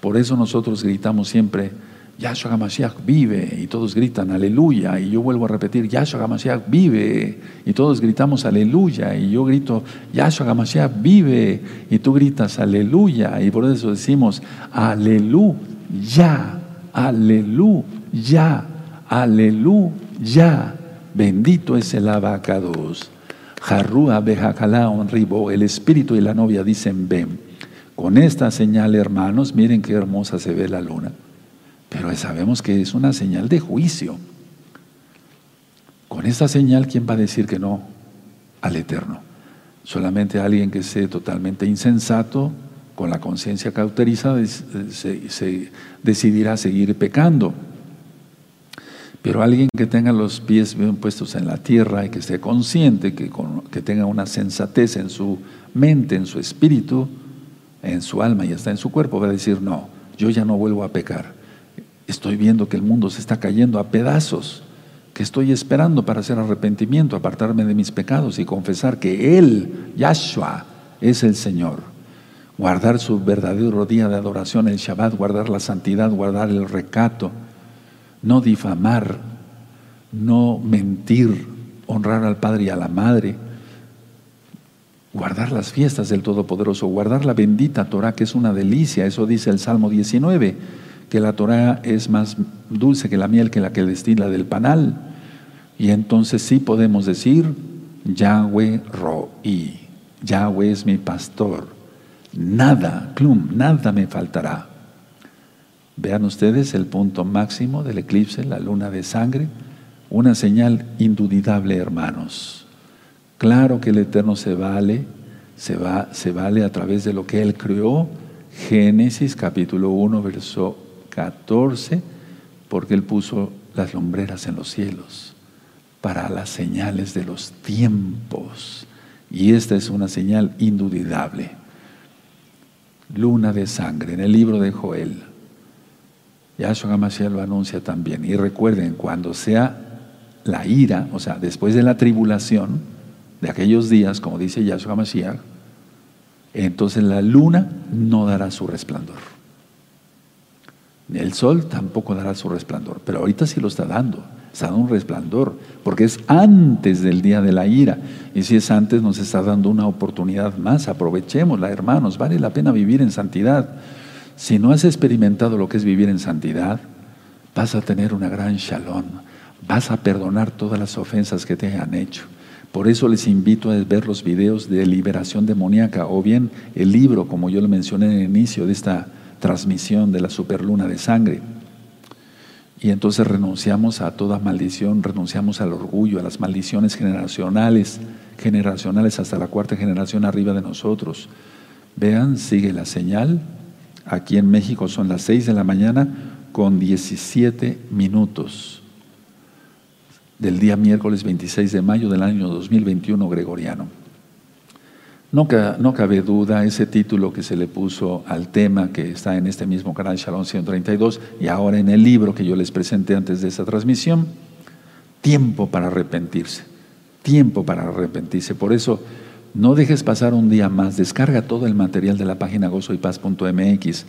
Por eso nosotros gritamos siempre Yahshua HaMashiach vive y todos gritan aleluya y yo vuelvo a repetir Yahshua HaMashiach vive y todos gritamos aleluya y yo grito Yahshua HaMashiach vive y tú gritas aleluya y por eso decimos aleluya, aleluya, aleluya. Bendito es el abacados. Jarrúa bejakalá ribo, el espíritu y la novia dicen ven. Con esta señal, hermanos, miren qué hermosa se ve la luna. Pero sabemos que es una señal de juicio. Con esta señal, ¿quién va a decir que no al Eterno? Solamente alguien que sea totalmente insensato, con la conciencia cauterizada, se, se decidirá seguir pecando. Pero alguien que tenga los pies bien puestos en la tierra y que esté consciente, que, que tenga una sensatez en su mente, en su espíritu, en su alma y hasta en su cuerpo, va a decir, no, yo ya no vuelvo a pecar. Estoy viendo que el mundo se está cayendo a pedazos, que estoy esperando para hacer arrepentimiento, apartarme de mis pecados y confesar que Él, Yahshua, es el Señor. Guardar su verdadero día de adoración, el Shabbat, guardar la santidad, guardar el recato, no difamar, no mentir, honrar al Padre y a la Madre, guardar las fiestas del Todopoderoso, guardar la bendita Torah, que es una delicia, eso dice el Salmo 19, que la Torah es más dulce que la miel que la que destila del panal. Y entonces sí podemos decir, Yahweh Ro'i, Yahweh es mi pastor, nada, clum, nada me faltará. Vean ustedes el punto máximo del eclipse, la luna de sangre, una señal indudable, hermanos. Claro que el Eterno se vale, se, va, se vale a través de lo que Él creó. Génesis capítulo 1, verso 14, porque Él puso las lumbreras en los cielos para las señales de los tiempos. Y esta es una señal indudable. Luna de sangre en el libro de Joel. Yahshua HaMashiach lo anuncia también. Y recuerden, cuando sea la ira, o sea, después de la tribulación de aquellos días, como dice Yahshua HaMashiach, entonces la luna no dará su resplandor. El sol tampoco dará su resplandor, pero ahorita sí lo está dando, está dando un resplandor, porque es antes del día de la ira. Y si es antes, nos está dando una oportunidad más. Aprovechémosla, hermanos, vale la pena vivir en santidad. Si no has experimentado lo que es vivir en santidad, vas a tener una gran shalom, vas a perdonar todas las ofensas que te hayan hecho. Por eso les invito a ver los videos de liberación demoníaca o bien el libro, como yo lo mencioné en el inicio de esta transmisión de la superluna de sangre. Y entonces renunciamos a toda maldición, renunciamos al orgullo, a las maldiciones generacionales, generacionales hasta la cuarta generación arriba de nosotros. Vean, sigue la señal, Aquí en México son las 6 de la mañana con 17 minutos del día miércoles 26 de mayo del año 2021 gregoriano. No, cabe duda ese título que se le puso al tema que está en este mismo canal Shalom 132 y ahora en el libro que yo les presenté antes de esa transmisión, tiempo para arrepentirse, tiempo para arrepentirse. Por eso no dejes pasar un día más. Descarga todo el material de la página gozoypaz.mx.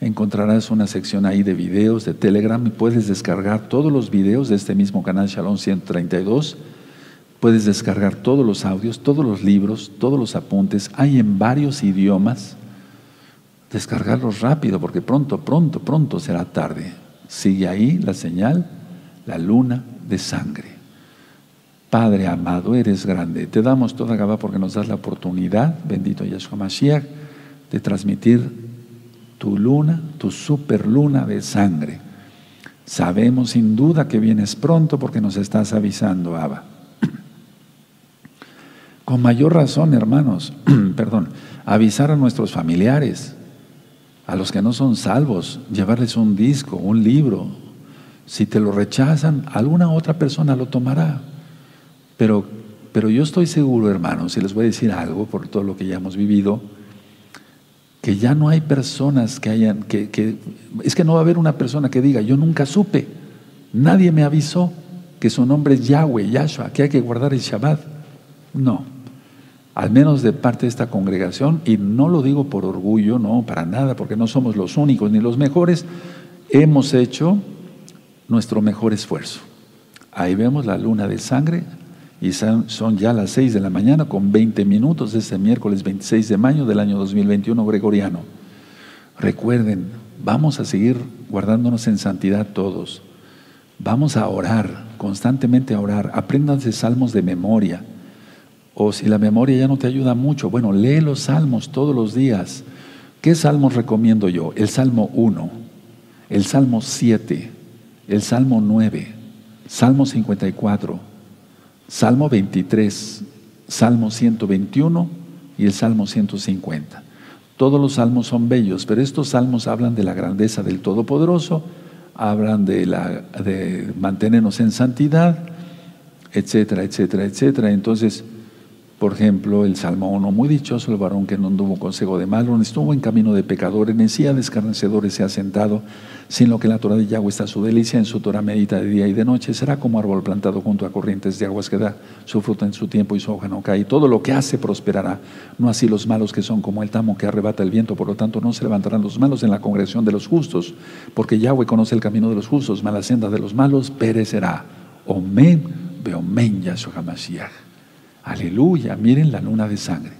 Encontrarás una sección ahí de videos de Telegram y puedes descargar todos los videos de este mismo canal Shalom 132. Puedes descargar todos los audios, todos los libros, todos los apuntes. Hay en varios idiomas. Descargarlos rápido porque pronto, pronto, pronto será tarde. Sigue ahí la señal, la luna de sangre. Padre amado, eres grande. Te damos toda Gabá porque nos das la oportunidad, bendito Yahshua Mashiach, de transmitir tu luna, tu superluna de sangre. Sabemos sin duda que vienes pronto porque nos estás avisando, Abba. Con mayor razón, hermanos, perdón, avisar a nuestros familiares, a los que no son salvos, llevarles un disco, un libro. Si te lo rechazan, alguna otra persona lo tomará. Pero, pero yo estoy seguro, hermanos, y les voy a decir algo por todo lo que ya hemos vivido, que ya no hay personas que hayan, que, que, es que no va a haber una persona que diga, yo nunca supe, nadie me avisó que su nombre es Yahweh, Yahshua, que hay que guardar el Shabbat. No, al menos de parte de esta congregación, y no lo digo por orgullo, no, para nada, porque no somos los únicos ni los mejores, hemos hecho nuestro mejor esfuerzo. Ahí vemos la luna de sangre y son, ya las 6 de la mañana con 20 minutos de este miércoles 26 de mayo del año 2021 gregoriano. Recuerden, vamos a seguir guardándonos en santidad todos. Vamos a orar, constantemente a orar. Apréndanse salmos de memoria. O si la memoria ya no te ayuda mucho, bueno, lee los salmos todos los días. ¿Qué salmos recomiendo yo? El Salmo 1, el Salmo 7, el Salmo 9, Salmo 54, Salmo 23, Salmo 121 y el Salmo 150. Todos los salmos son bellos, pero estos salmos hablan de la grandeza del Todopoderoso, hablan de, la, de mantenernos en santidad, etcétera, etcétera, etcétera. Entonces, por ejemplo, el Salmo 1, muy dichoso el varón que no anduvo consejo de malo, no estuvo en camino de pecadores, ni si de escarnecedores se ha sentado, sino que la Torah de Yahweh está su delicia, en su Torah medita de día y de noche, será como árbol plantado junto a corrientes de aguas que da su fruta en su tiempo y su hoja no cae, y todo lo que hace prosperará, no así los malos que son como el tamo que arrebata el viento, por lo tanto no se levantarán los malos en la congregación de los justos, porque Yahweh conoce el camino de los justos, mala senda de los malos perecerá. Omen, beomen Yahshua HaMashiach. Aleluya, miren la luna de sangre.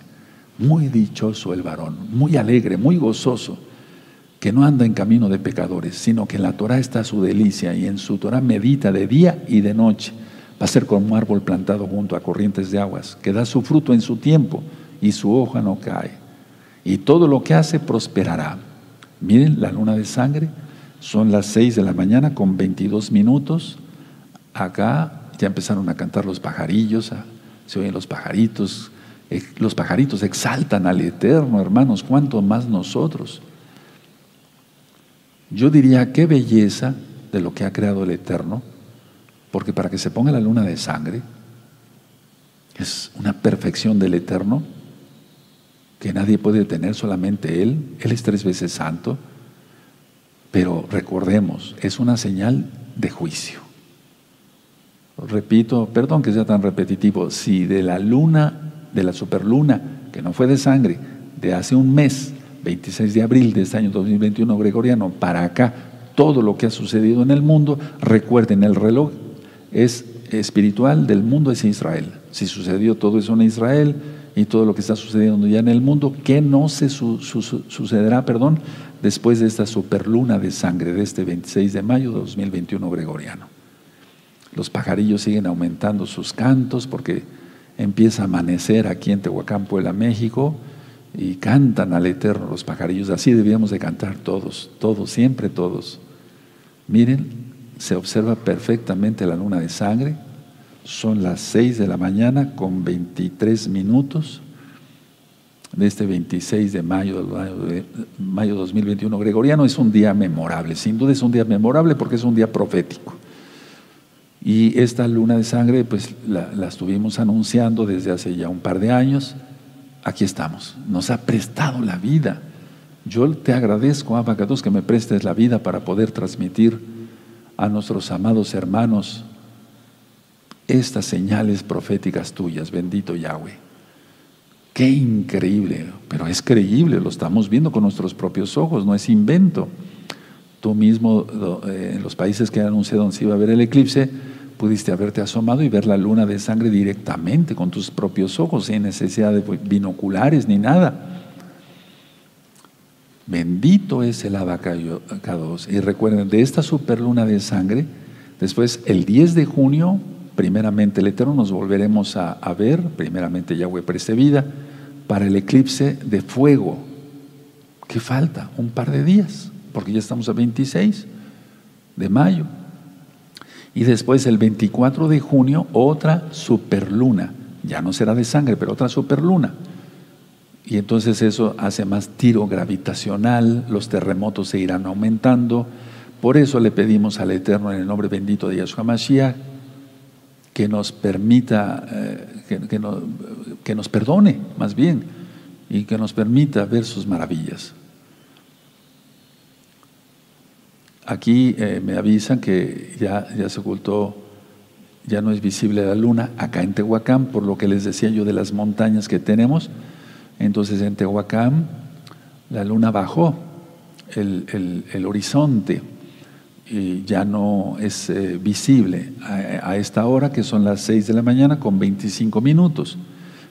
Muy dichoso el varón, muy alegre, muy gozoso, que no anda en camino de pecadores, sino que en la Torah está su delicia y en su Torah medita de día y de noche. Va a ser como un árbol plantado junto a corrientes de aguas, que da su fruto en su tiempo y su hoja no cae. Y todo lo que hace prosperará. Miren la luna de sangre, son las 6 de la mañana con 22 minutos. Acá ya empezaron a cantar los pajarillos, se oyen los pajaritos, eh, los pajaritos exaltan al Eterno, hermanos, cuánto más nosotros. Yo diría, qué belleza de lo que ha creado el Eterno, porque para que se ponga la luna de sangre, es una perfección del Eterno que nadie puede tener, solamente Él. Él es tres veces santo, pero recordemos, es una señal de juicio repito, perdón que sea tan repetitivo, si de la luna, de la superluna, que no fue de sangre, de hace un mes, 26 de abril de este año 2021 gregoriano, para acá, todo lo que ha sucedido en el mundo, recuerden, el reloj es espiritual del mundo es Israel. Si sucedió todo eso en Israel y todo lo que está sucediendo ya en el mundo, ¿qué no se sucederá, perdón, después de esta superluna de sangre de este 26 de mayo de 2021 gregoriano? Los pajarillos siguen aumentando sus cantos porque empieza a amanecer aquí en Tehuacán, Puebla, México, y cantan al Eterno los pajarillos. Así debíamos de cantar todos, todos, siempre todos. Miren, se observa perfectamente la luna de sangre. Son las 6 de la mañana con 23 minutos de este 26 de mayo de mayo 2021 gregoriano. Es un día memorable, sin duda es un día memorable porque es un día profético. Y esta luna de sangre, pues la, estuvimos anunciando desde hace ya un par de años. Aquí estamos. Nos ha prestado la vida. Yo te agradezco, Abacados, que me prestes la vida para poder transmitir a nuestros amados hermanos estas señales proféticas tuyas. Bendito Yahweh. Qué increíble, pero es creíble, lo estamos viendo con nuestros propios ojos, no es invento. Tú mismo, eh, en los países que donde se iba a ver el eclipse, pudiste haberte asomado y ver la luna de sangre directamente con tus propios ojos, sin necesidad de binoculares ni nada. Bendito es el abacados. Y recuerden, de esta superluna de sangre, después el 10 de junio, primeramente el Eterno nos volveremos a, ver, primeramente Yahweh preste vida, para el eclipse de fuego. ¿Qué falta? Un par de días, porque ya estamos a 26 de mayo. Y después el 24 de junio otra superluna. Ya no será de sangre, pero otra superluna. Y entonces eso hace más tiro gravitacional, los terremotos se irán aumentando. Por eso le pedimos al Eterno en el nombre bendito de Yahshua Mashiach que nos permita, eh, que, que nos perdone más bien y que nos permita ver sus maravillas. Aquí eh, me avisan que ya, ya se ocultó, ya no es visible la luna acá en Tehuacán, por lo que les decía yo de las montañas que tenemos. Entonces en Tehuacán la luna bajó el, el, horizonte y ya no es eh, visible a, esta hora, que son las 6 de la mañana con 25 minutos.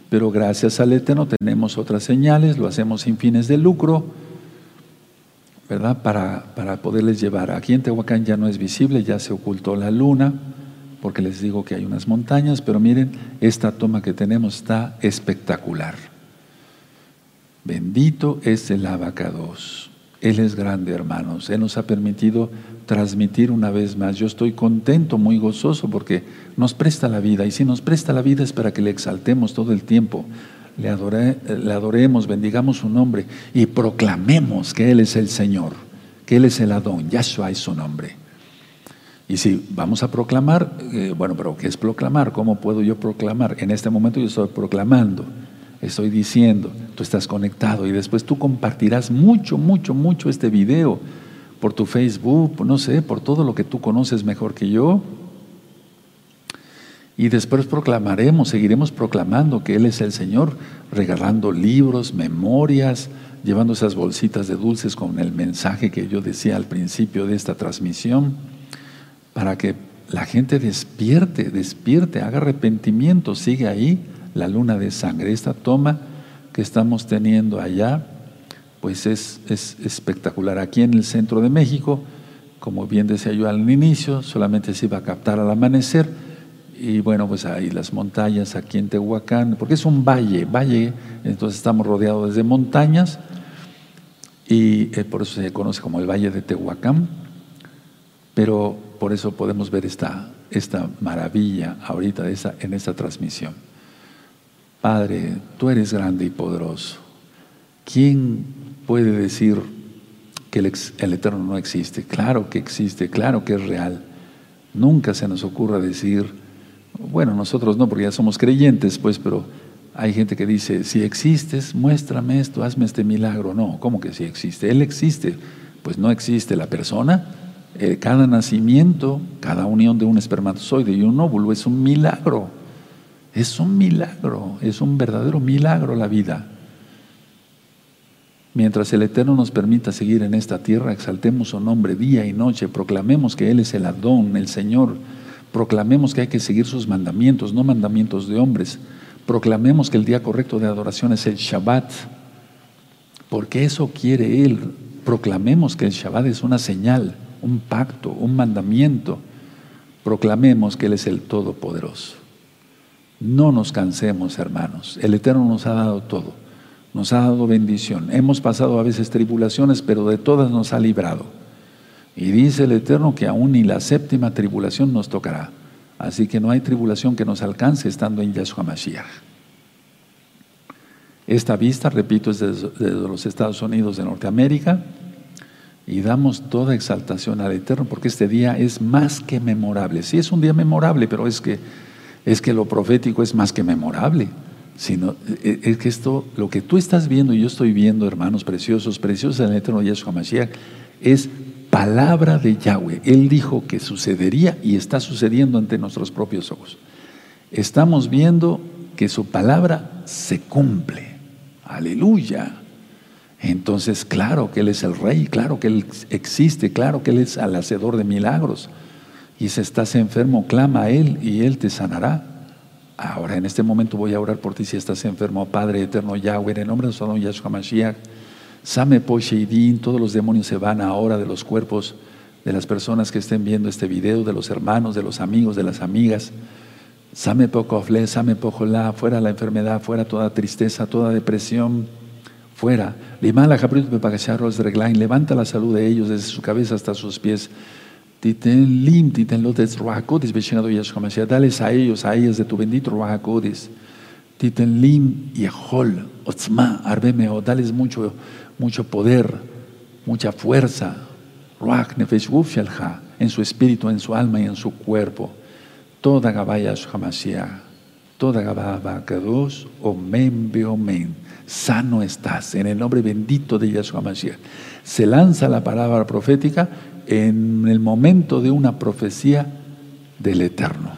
Pero gracias al Eterno tenemos otras señales, lo hacemos sin fines de lucro, ¿verdad? Para, para poderles llevar. Aquí en Tehuacán ya no es visible, ya se ocultó la luna, porque les digo que hay unas montañas, pero miren, esta toma que tenemos está espectacular. Bendito es el abacados. Él es grande, hermanos. Él nos ha permitido transmitir una vez más. Yo estoy contento, muy gozoso, porque nos presta la vida. Y si nos presta la vida es para que le exaltemos todo el tiempo. Le, adoremos, bendigamos su nombre y proclamemos que Él es el Señor, que Él es el Adón. Yahshua es su nombre. Y si vamos a proclamar, eh, bueno, pero ¿qué es proclamar? ¿Cómo puedo yo proclamar? En este momento yo estoy proclamando estoy diciendo, tú estás conectado y después tú compartirás mucho, mucho, mucho este video por tu Facebook, no sé, por todo lo que tú conoces mejor que yo. Y después proclamaremos, seguiremos proclamando que Él es el Señor, regalando libros, memorias, llevando esas bolsitas de dulces con el mensaje que yo decía al principio de esta transmisión, para que la gente despierte, despierte, haga arrepentimiento, sigue ahí la luna de sangre. Esta toma que estamos teniendo allá, pues es, es espectacular. Aquí en el centro de México, como bien decía yo al inicio, solamente se iba a captar al amanecer. Y bueno, pues ahí las montañas, aquí en Tehuacán, porque es un valle, valle, entonces estamos rodeados de montañas y eh, por eso se conoce como el Valle de Tehuacán, pero por eso podemos ver esta, esta maravilla ahorita de esa, en esta transmisión. Padre, tú eres grande y poderoso. ¿Quién puede decir que el, Eterno no existe? Claro que existe, claro que es real. Nunca se nos ocurra decir, bueno, nosotros no, porque ya somos creyentes, pues, pero hay gente que dice, si existes, muéstrame esto, hazme este milagro. No, ¿cómo que si existe? Él existe. Pues no existe la persona. Eh, cada nacimiento, cada unión de un espermatozoide y un óvulo es un milagro. Es un milagro, es un verdadero milagro la vida. Mientras el Eterno nos permita seguir en esta tierra, exaltemos su nombre día y noche, proclamemos que Él es el Adón, el Señor, proclamemos que hay que seguir sus mandamientos, no mandamientos de hombres, proclamemos que el día correcto de adoración es el Shabbat, porque eso quiere Él, proclamemos que el Shabbat es una señal, un pacto, un mandamiento, proclamemos que Él es el Todopoderoso. No nos cansemos, hermanos. El Eterno nos ha dado todo. Nos ha dado bendición. Hemos pasado a veces tribulaciones, pero de todas nos ha librado. Y dice el Eterno que aún ni la séptima tribulación nos tocará. Así que no hay tribulación que nos alcance estando en Yahshua Mashiach. Esta vista, repito, es desde, los Estados Unidos de Norteamérica y damos toda exaltación al Eterno porque este día es más que memorable. Sí es un día memorable, pero es que es que lo profético es más que memorable. Sino, e, es que esto, lo que tú estás viendo y yo estoy viendo, hermanos preciosos, preciosos en el eterno Yeshua Mashiach, es palabra de Yahweh. Él dijo que sucedería y está sucediendo ante nuestros propios ojos. Estamos viendo que su palabra se cumple. Aleluya. Entonces, claro que Él es el Rey, claro que Él existe, claro que Él es el hacedor de milagros y si estás enfermo, clama a Él y Él te sanará. Ahora, en este momento voy a orar por ti si estás enfermo, Padre eterno Yahweh, en el nombre de Señor Yahshua Mashiach. Same Posheidim, todos los demonios se van ahora de los cuerpos de las personas que estén viendo este video, de los hermanos, de los amigos, de las amigas. Same Pocofle, Same Pojolá, fuera la enfermedad, fuera toda tristeza, toda depresión, fuera. Limala levanta la salud de ellos desde su cabeza hasta sus pies. Titen lim, titen lotes ruacodes, bechinado Yahshua Mashiach. Dales a ellos, a ellas de tu bendito ruacodes. Titen lim y hol, otzma, arbemeo. Dales mucho, mucho poder, mucha fuerza. En su espíritu, en su alma y en su cuerpo. Toda Gabaya Yahshua Mashiach. Toda Gababa Kadosh, Omen Beomen. Sano estás, en el nombre bendito de Yahshua Mashiach. Se lanza la palabra profética en el momento de una profecía del Eterno.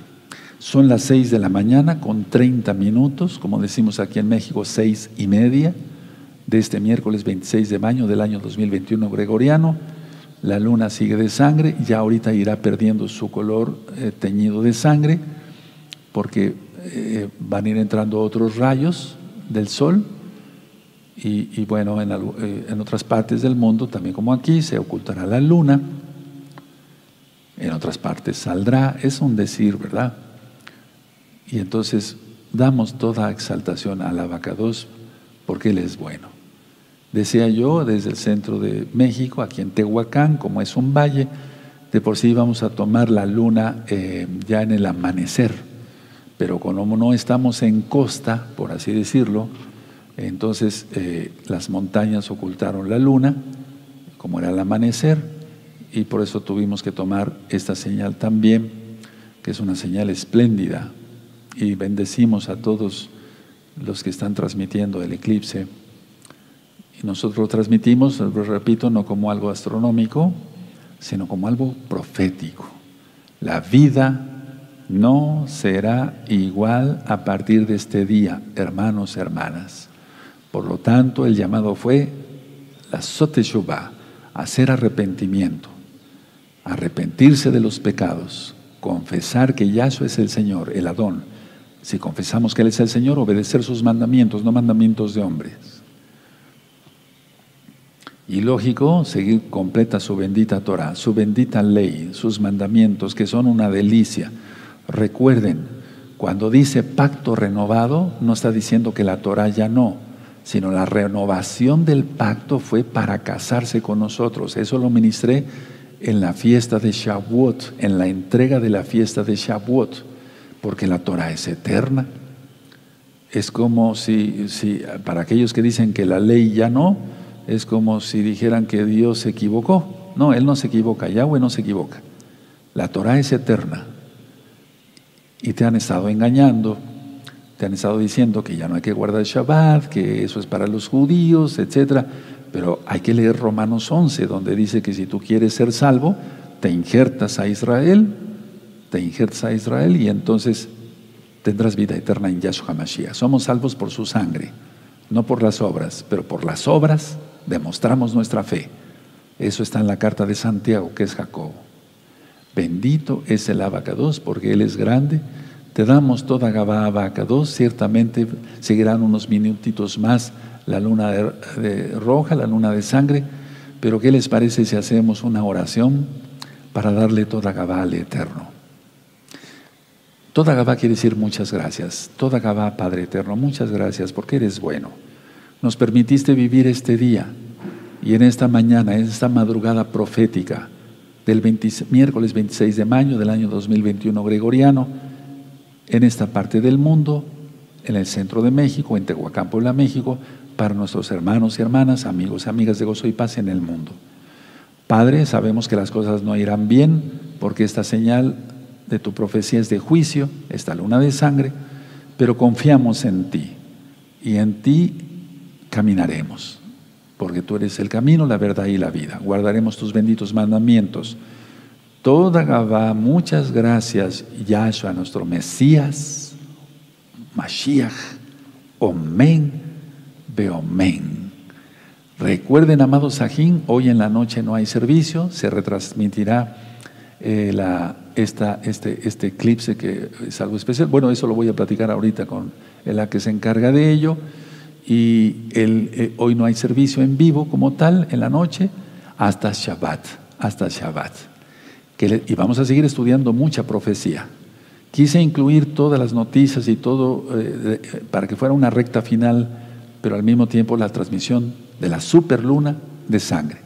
Son las seis de la mañana con 30 minutos, como decimos aquí en México, seis y media de este miércoles 26 de mayo del año 2021 gregoriano. la luna sigue de sangre, ya ahorita irá perdiendo su color eh, teñido de sangre, porque eh, van a ir entrando otros rayos del sol. Y, bueno, en, eh, en otras partes del mundo, también como aquí, se ocultará la luna. En otras partes saldrá, es un decir, ¿verdad? Y entonces damos toda exaltación al abacados porque Él es bueno. Decía yo, desde el centro de México, aquí en Tehuacán, como es un valle, de por sí vamos a tomar la luna eh, ya en el amanecer, pero como no estamos en costa, por así decirlo, entonces eh, las montañas ocultaron la luna, como era el amanecer, y por eso tuvimos que tomar esta señal también, que es una señal espléndida, y bendecimos a todos los que están transmitiendo el eclipse. Y nosotros lo transmitimos, repito, no como algo astronómico, sino como algo profético. La vida no será igual a partir de este día, hermanos, hermanas. Por lo tanto, el llamado fue la Soteshuvah, hacer arrepentimiento, arrepentirse de los pecados, confesar que Yahshua es el Señor, el Adón. Si confesamos que Él es el Señor, obedecer sus mandamientos, no mandamientos de hombres. Y lógico, seguir completa su bendita Torah, su bendita ley, sus mandamientos, que son una delicia. Recuerden, cuando dice pacto renovado, no está diciendo que la Torah ya no, sino la renovación del pacto fue para casarse con nosotros. Eso lo ministré en la fiesta de Shavuot, en la entrega de la fiesta de Shavuot, porque la Torah es eterna. Es como si, si para aquellos que dicen que la ley ya no, es como si dijeran que Dios se equivocó. No, Él no se equivoca, Yahweh no se equivoca. La Torah es eterna. Y te han estado engañando, te han estado diciendo que ya no hay que guardar el Shabbat, que eso es para los judíos, etc. Pero hay que leer Romanos 11, donde dice que si tú quieres ser salvo, te injertas a Israel, te injertas a Israel y entonces tendrás vida eterna en Yahshua Mashiach. Somos salvos por su sangre, no por las obras, pero por las obras demostramos nuestra fe. Eso está en la carta de Santiago, que es Jacobo. Bendito es el abacados, porque Él es grande. Te damos toda Gabá abacados. Ciertamente seguirán unos minutitos más la luna de, roja, la luna de sangre. Pero ¿qué les parece si hacemos una oración para darle toda Gabá al Eterno? Toda Gabá quiere decir muchas gracias. Toda Gabá, Padre Eterno, muchas gracias porque eres bueno nos permitiste vivir este día y en esta mañana, en esta madrugada profética del miércoles 26 de mayo del año 2021 gregoriano, en esta parte del mundo, en el centro de México, en Tehuacán, Puebla, México, para nuestros hermanos y hermanas, amigos y amigas de gozo y paz en el mundo. Padre, sabemos que las cosas no irán bien porque esta señal de tu profecía es de juicio, esta luna de sangre, pero confiamos en ti y en ti caminaremos, porque tú eres el camino, la verdad y la vida. Guardaremos tus benditos mandamientos. Toda Gabá, muchas gracias, Yahshua, nuestro Mesías, Mashiach, Omen, Beomen. Recuerden, amados Sajín, hoy en la noche no hay servicio, se retransmitirá eh, la, esta, este, este eclipse que es algo especial. Bueno, eso lo voy a platicar ahorita con la que se encarga de ello y el, eh, hoy no hay servicio en vivo como tal en la noche hasta Shabbat, hasta Shabbat. y vamos a seguir estudiando mucha profecía. Quise incluir todas las noticias y todo eh, para que fuera una recta final, pero al mismo tiempo la transmisión de la superluna de sangre.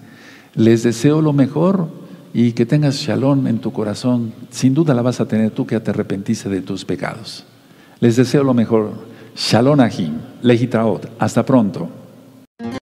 Les deseo lo mejor y que tengas shalom en tu corazón. Sin duda la vas a tener tú que te arrepentiste de tus pecados. Les deseo lo mejor. Shalom Ahim, Legitraot. Hasta pronto.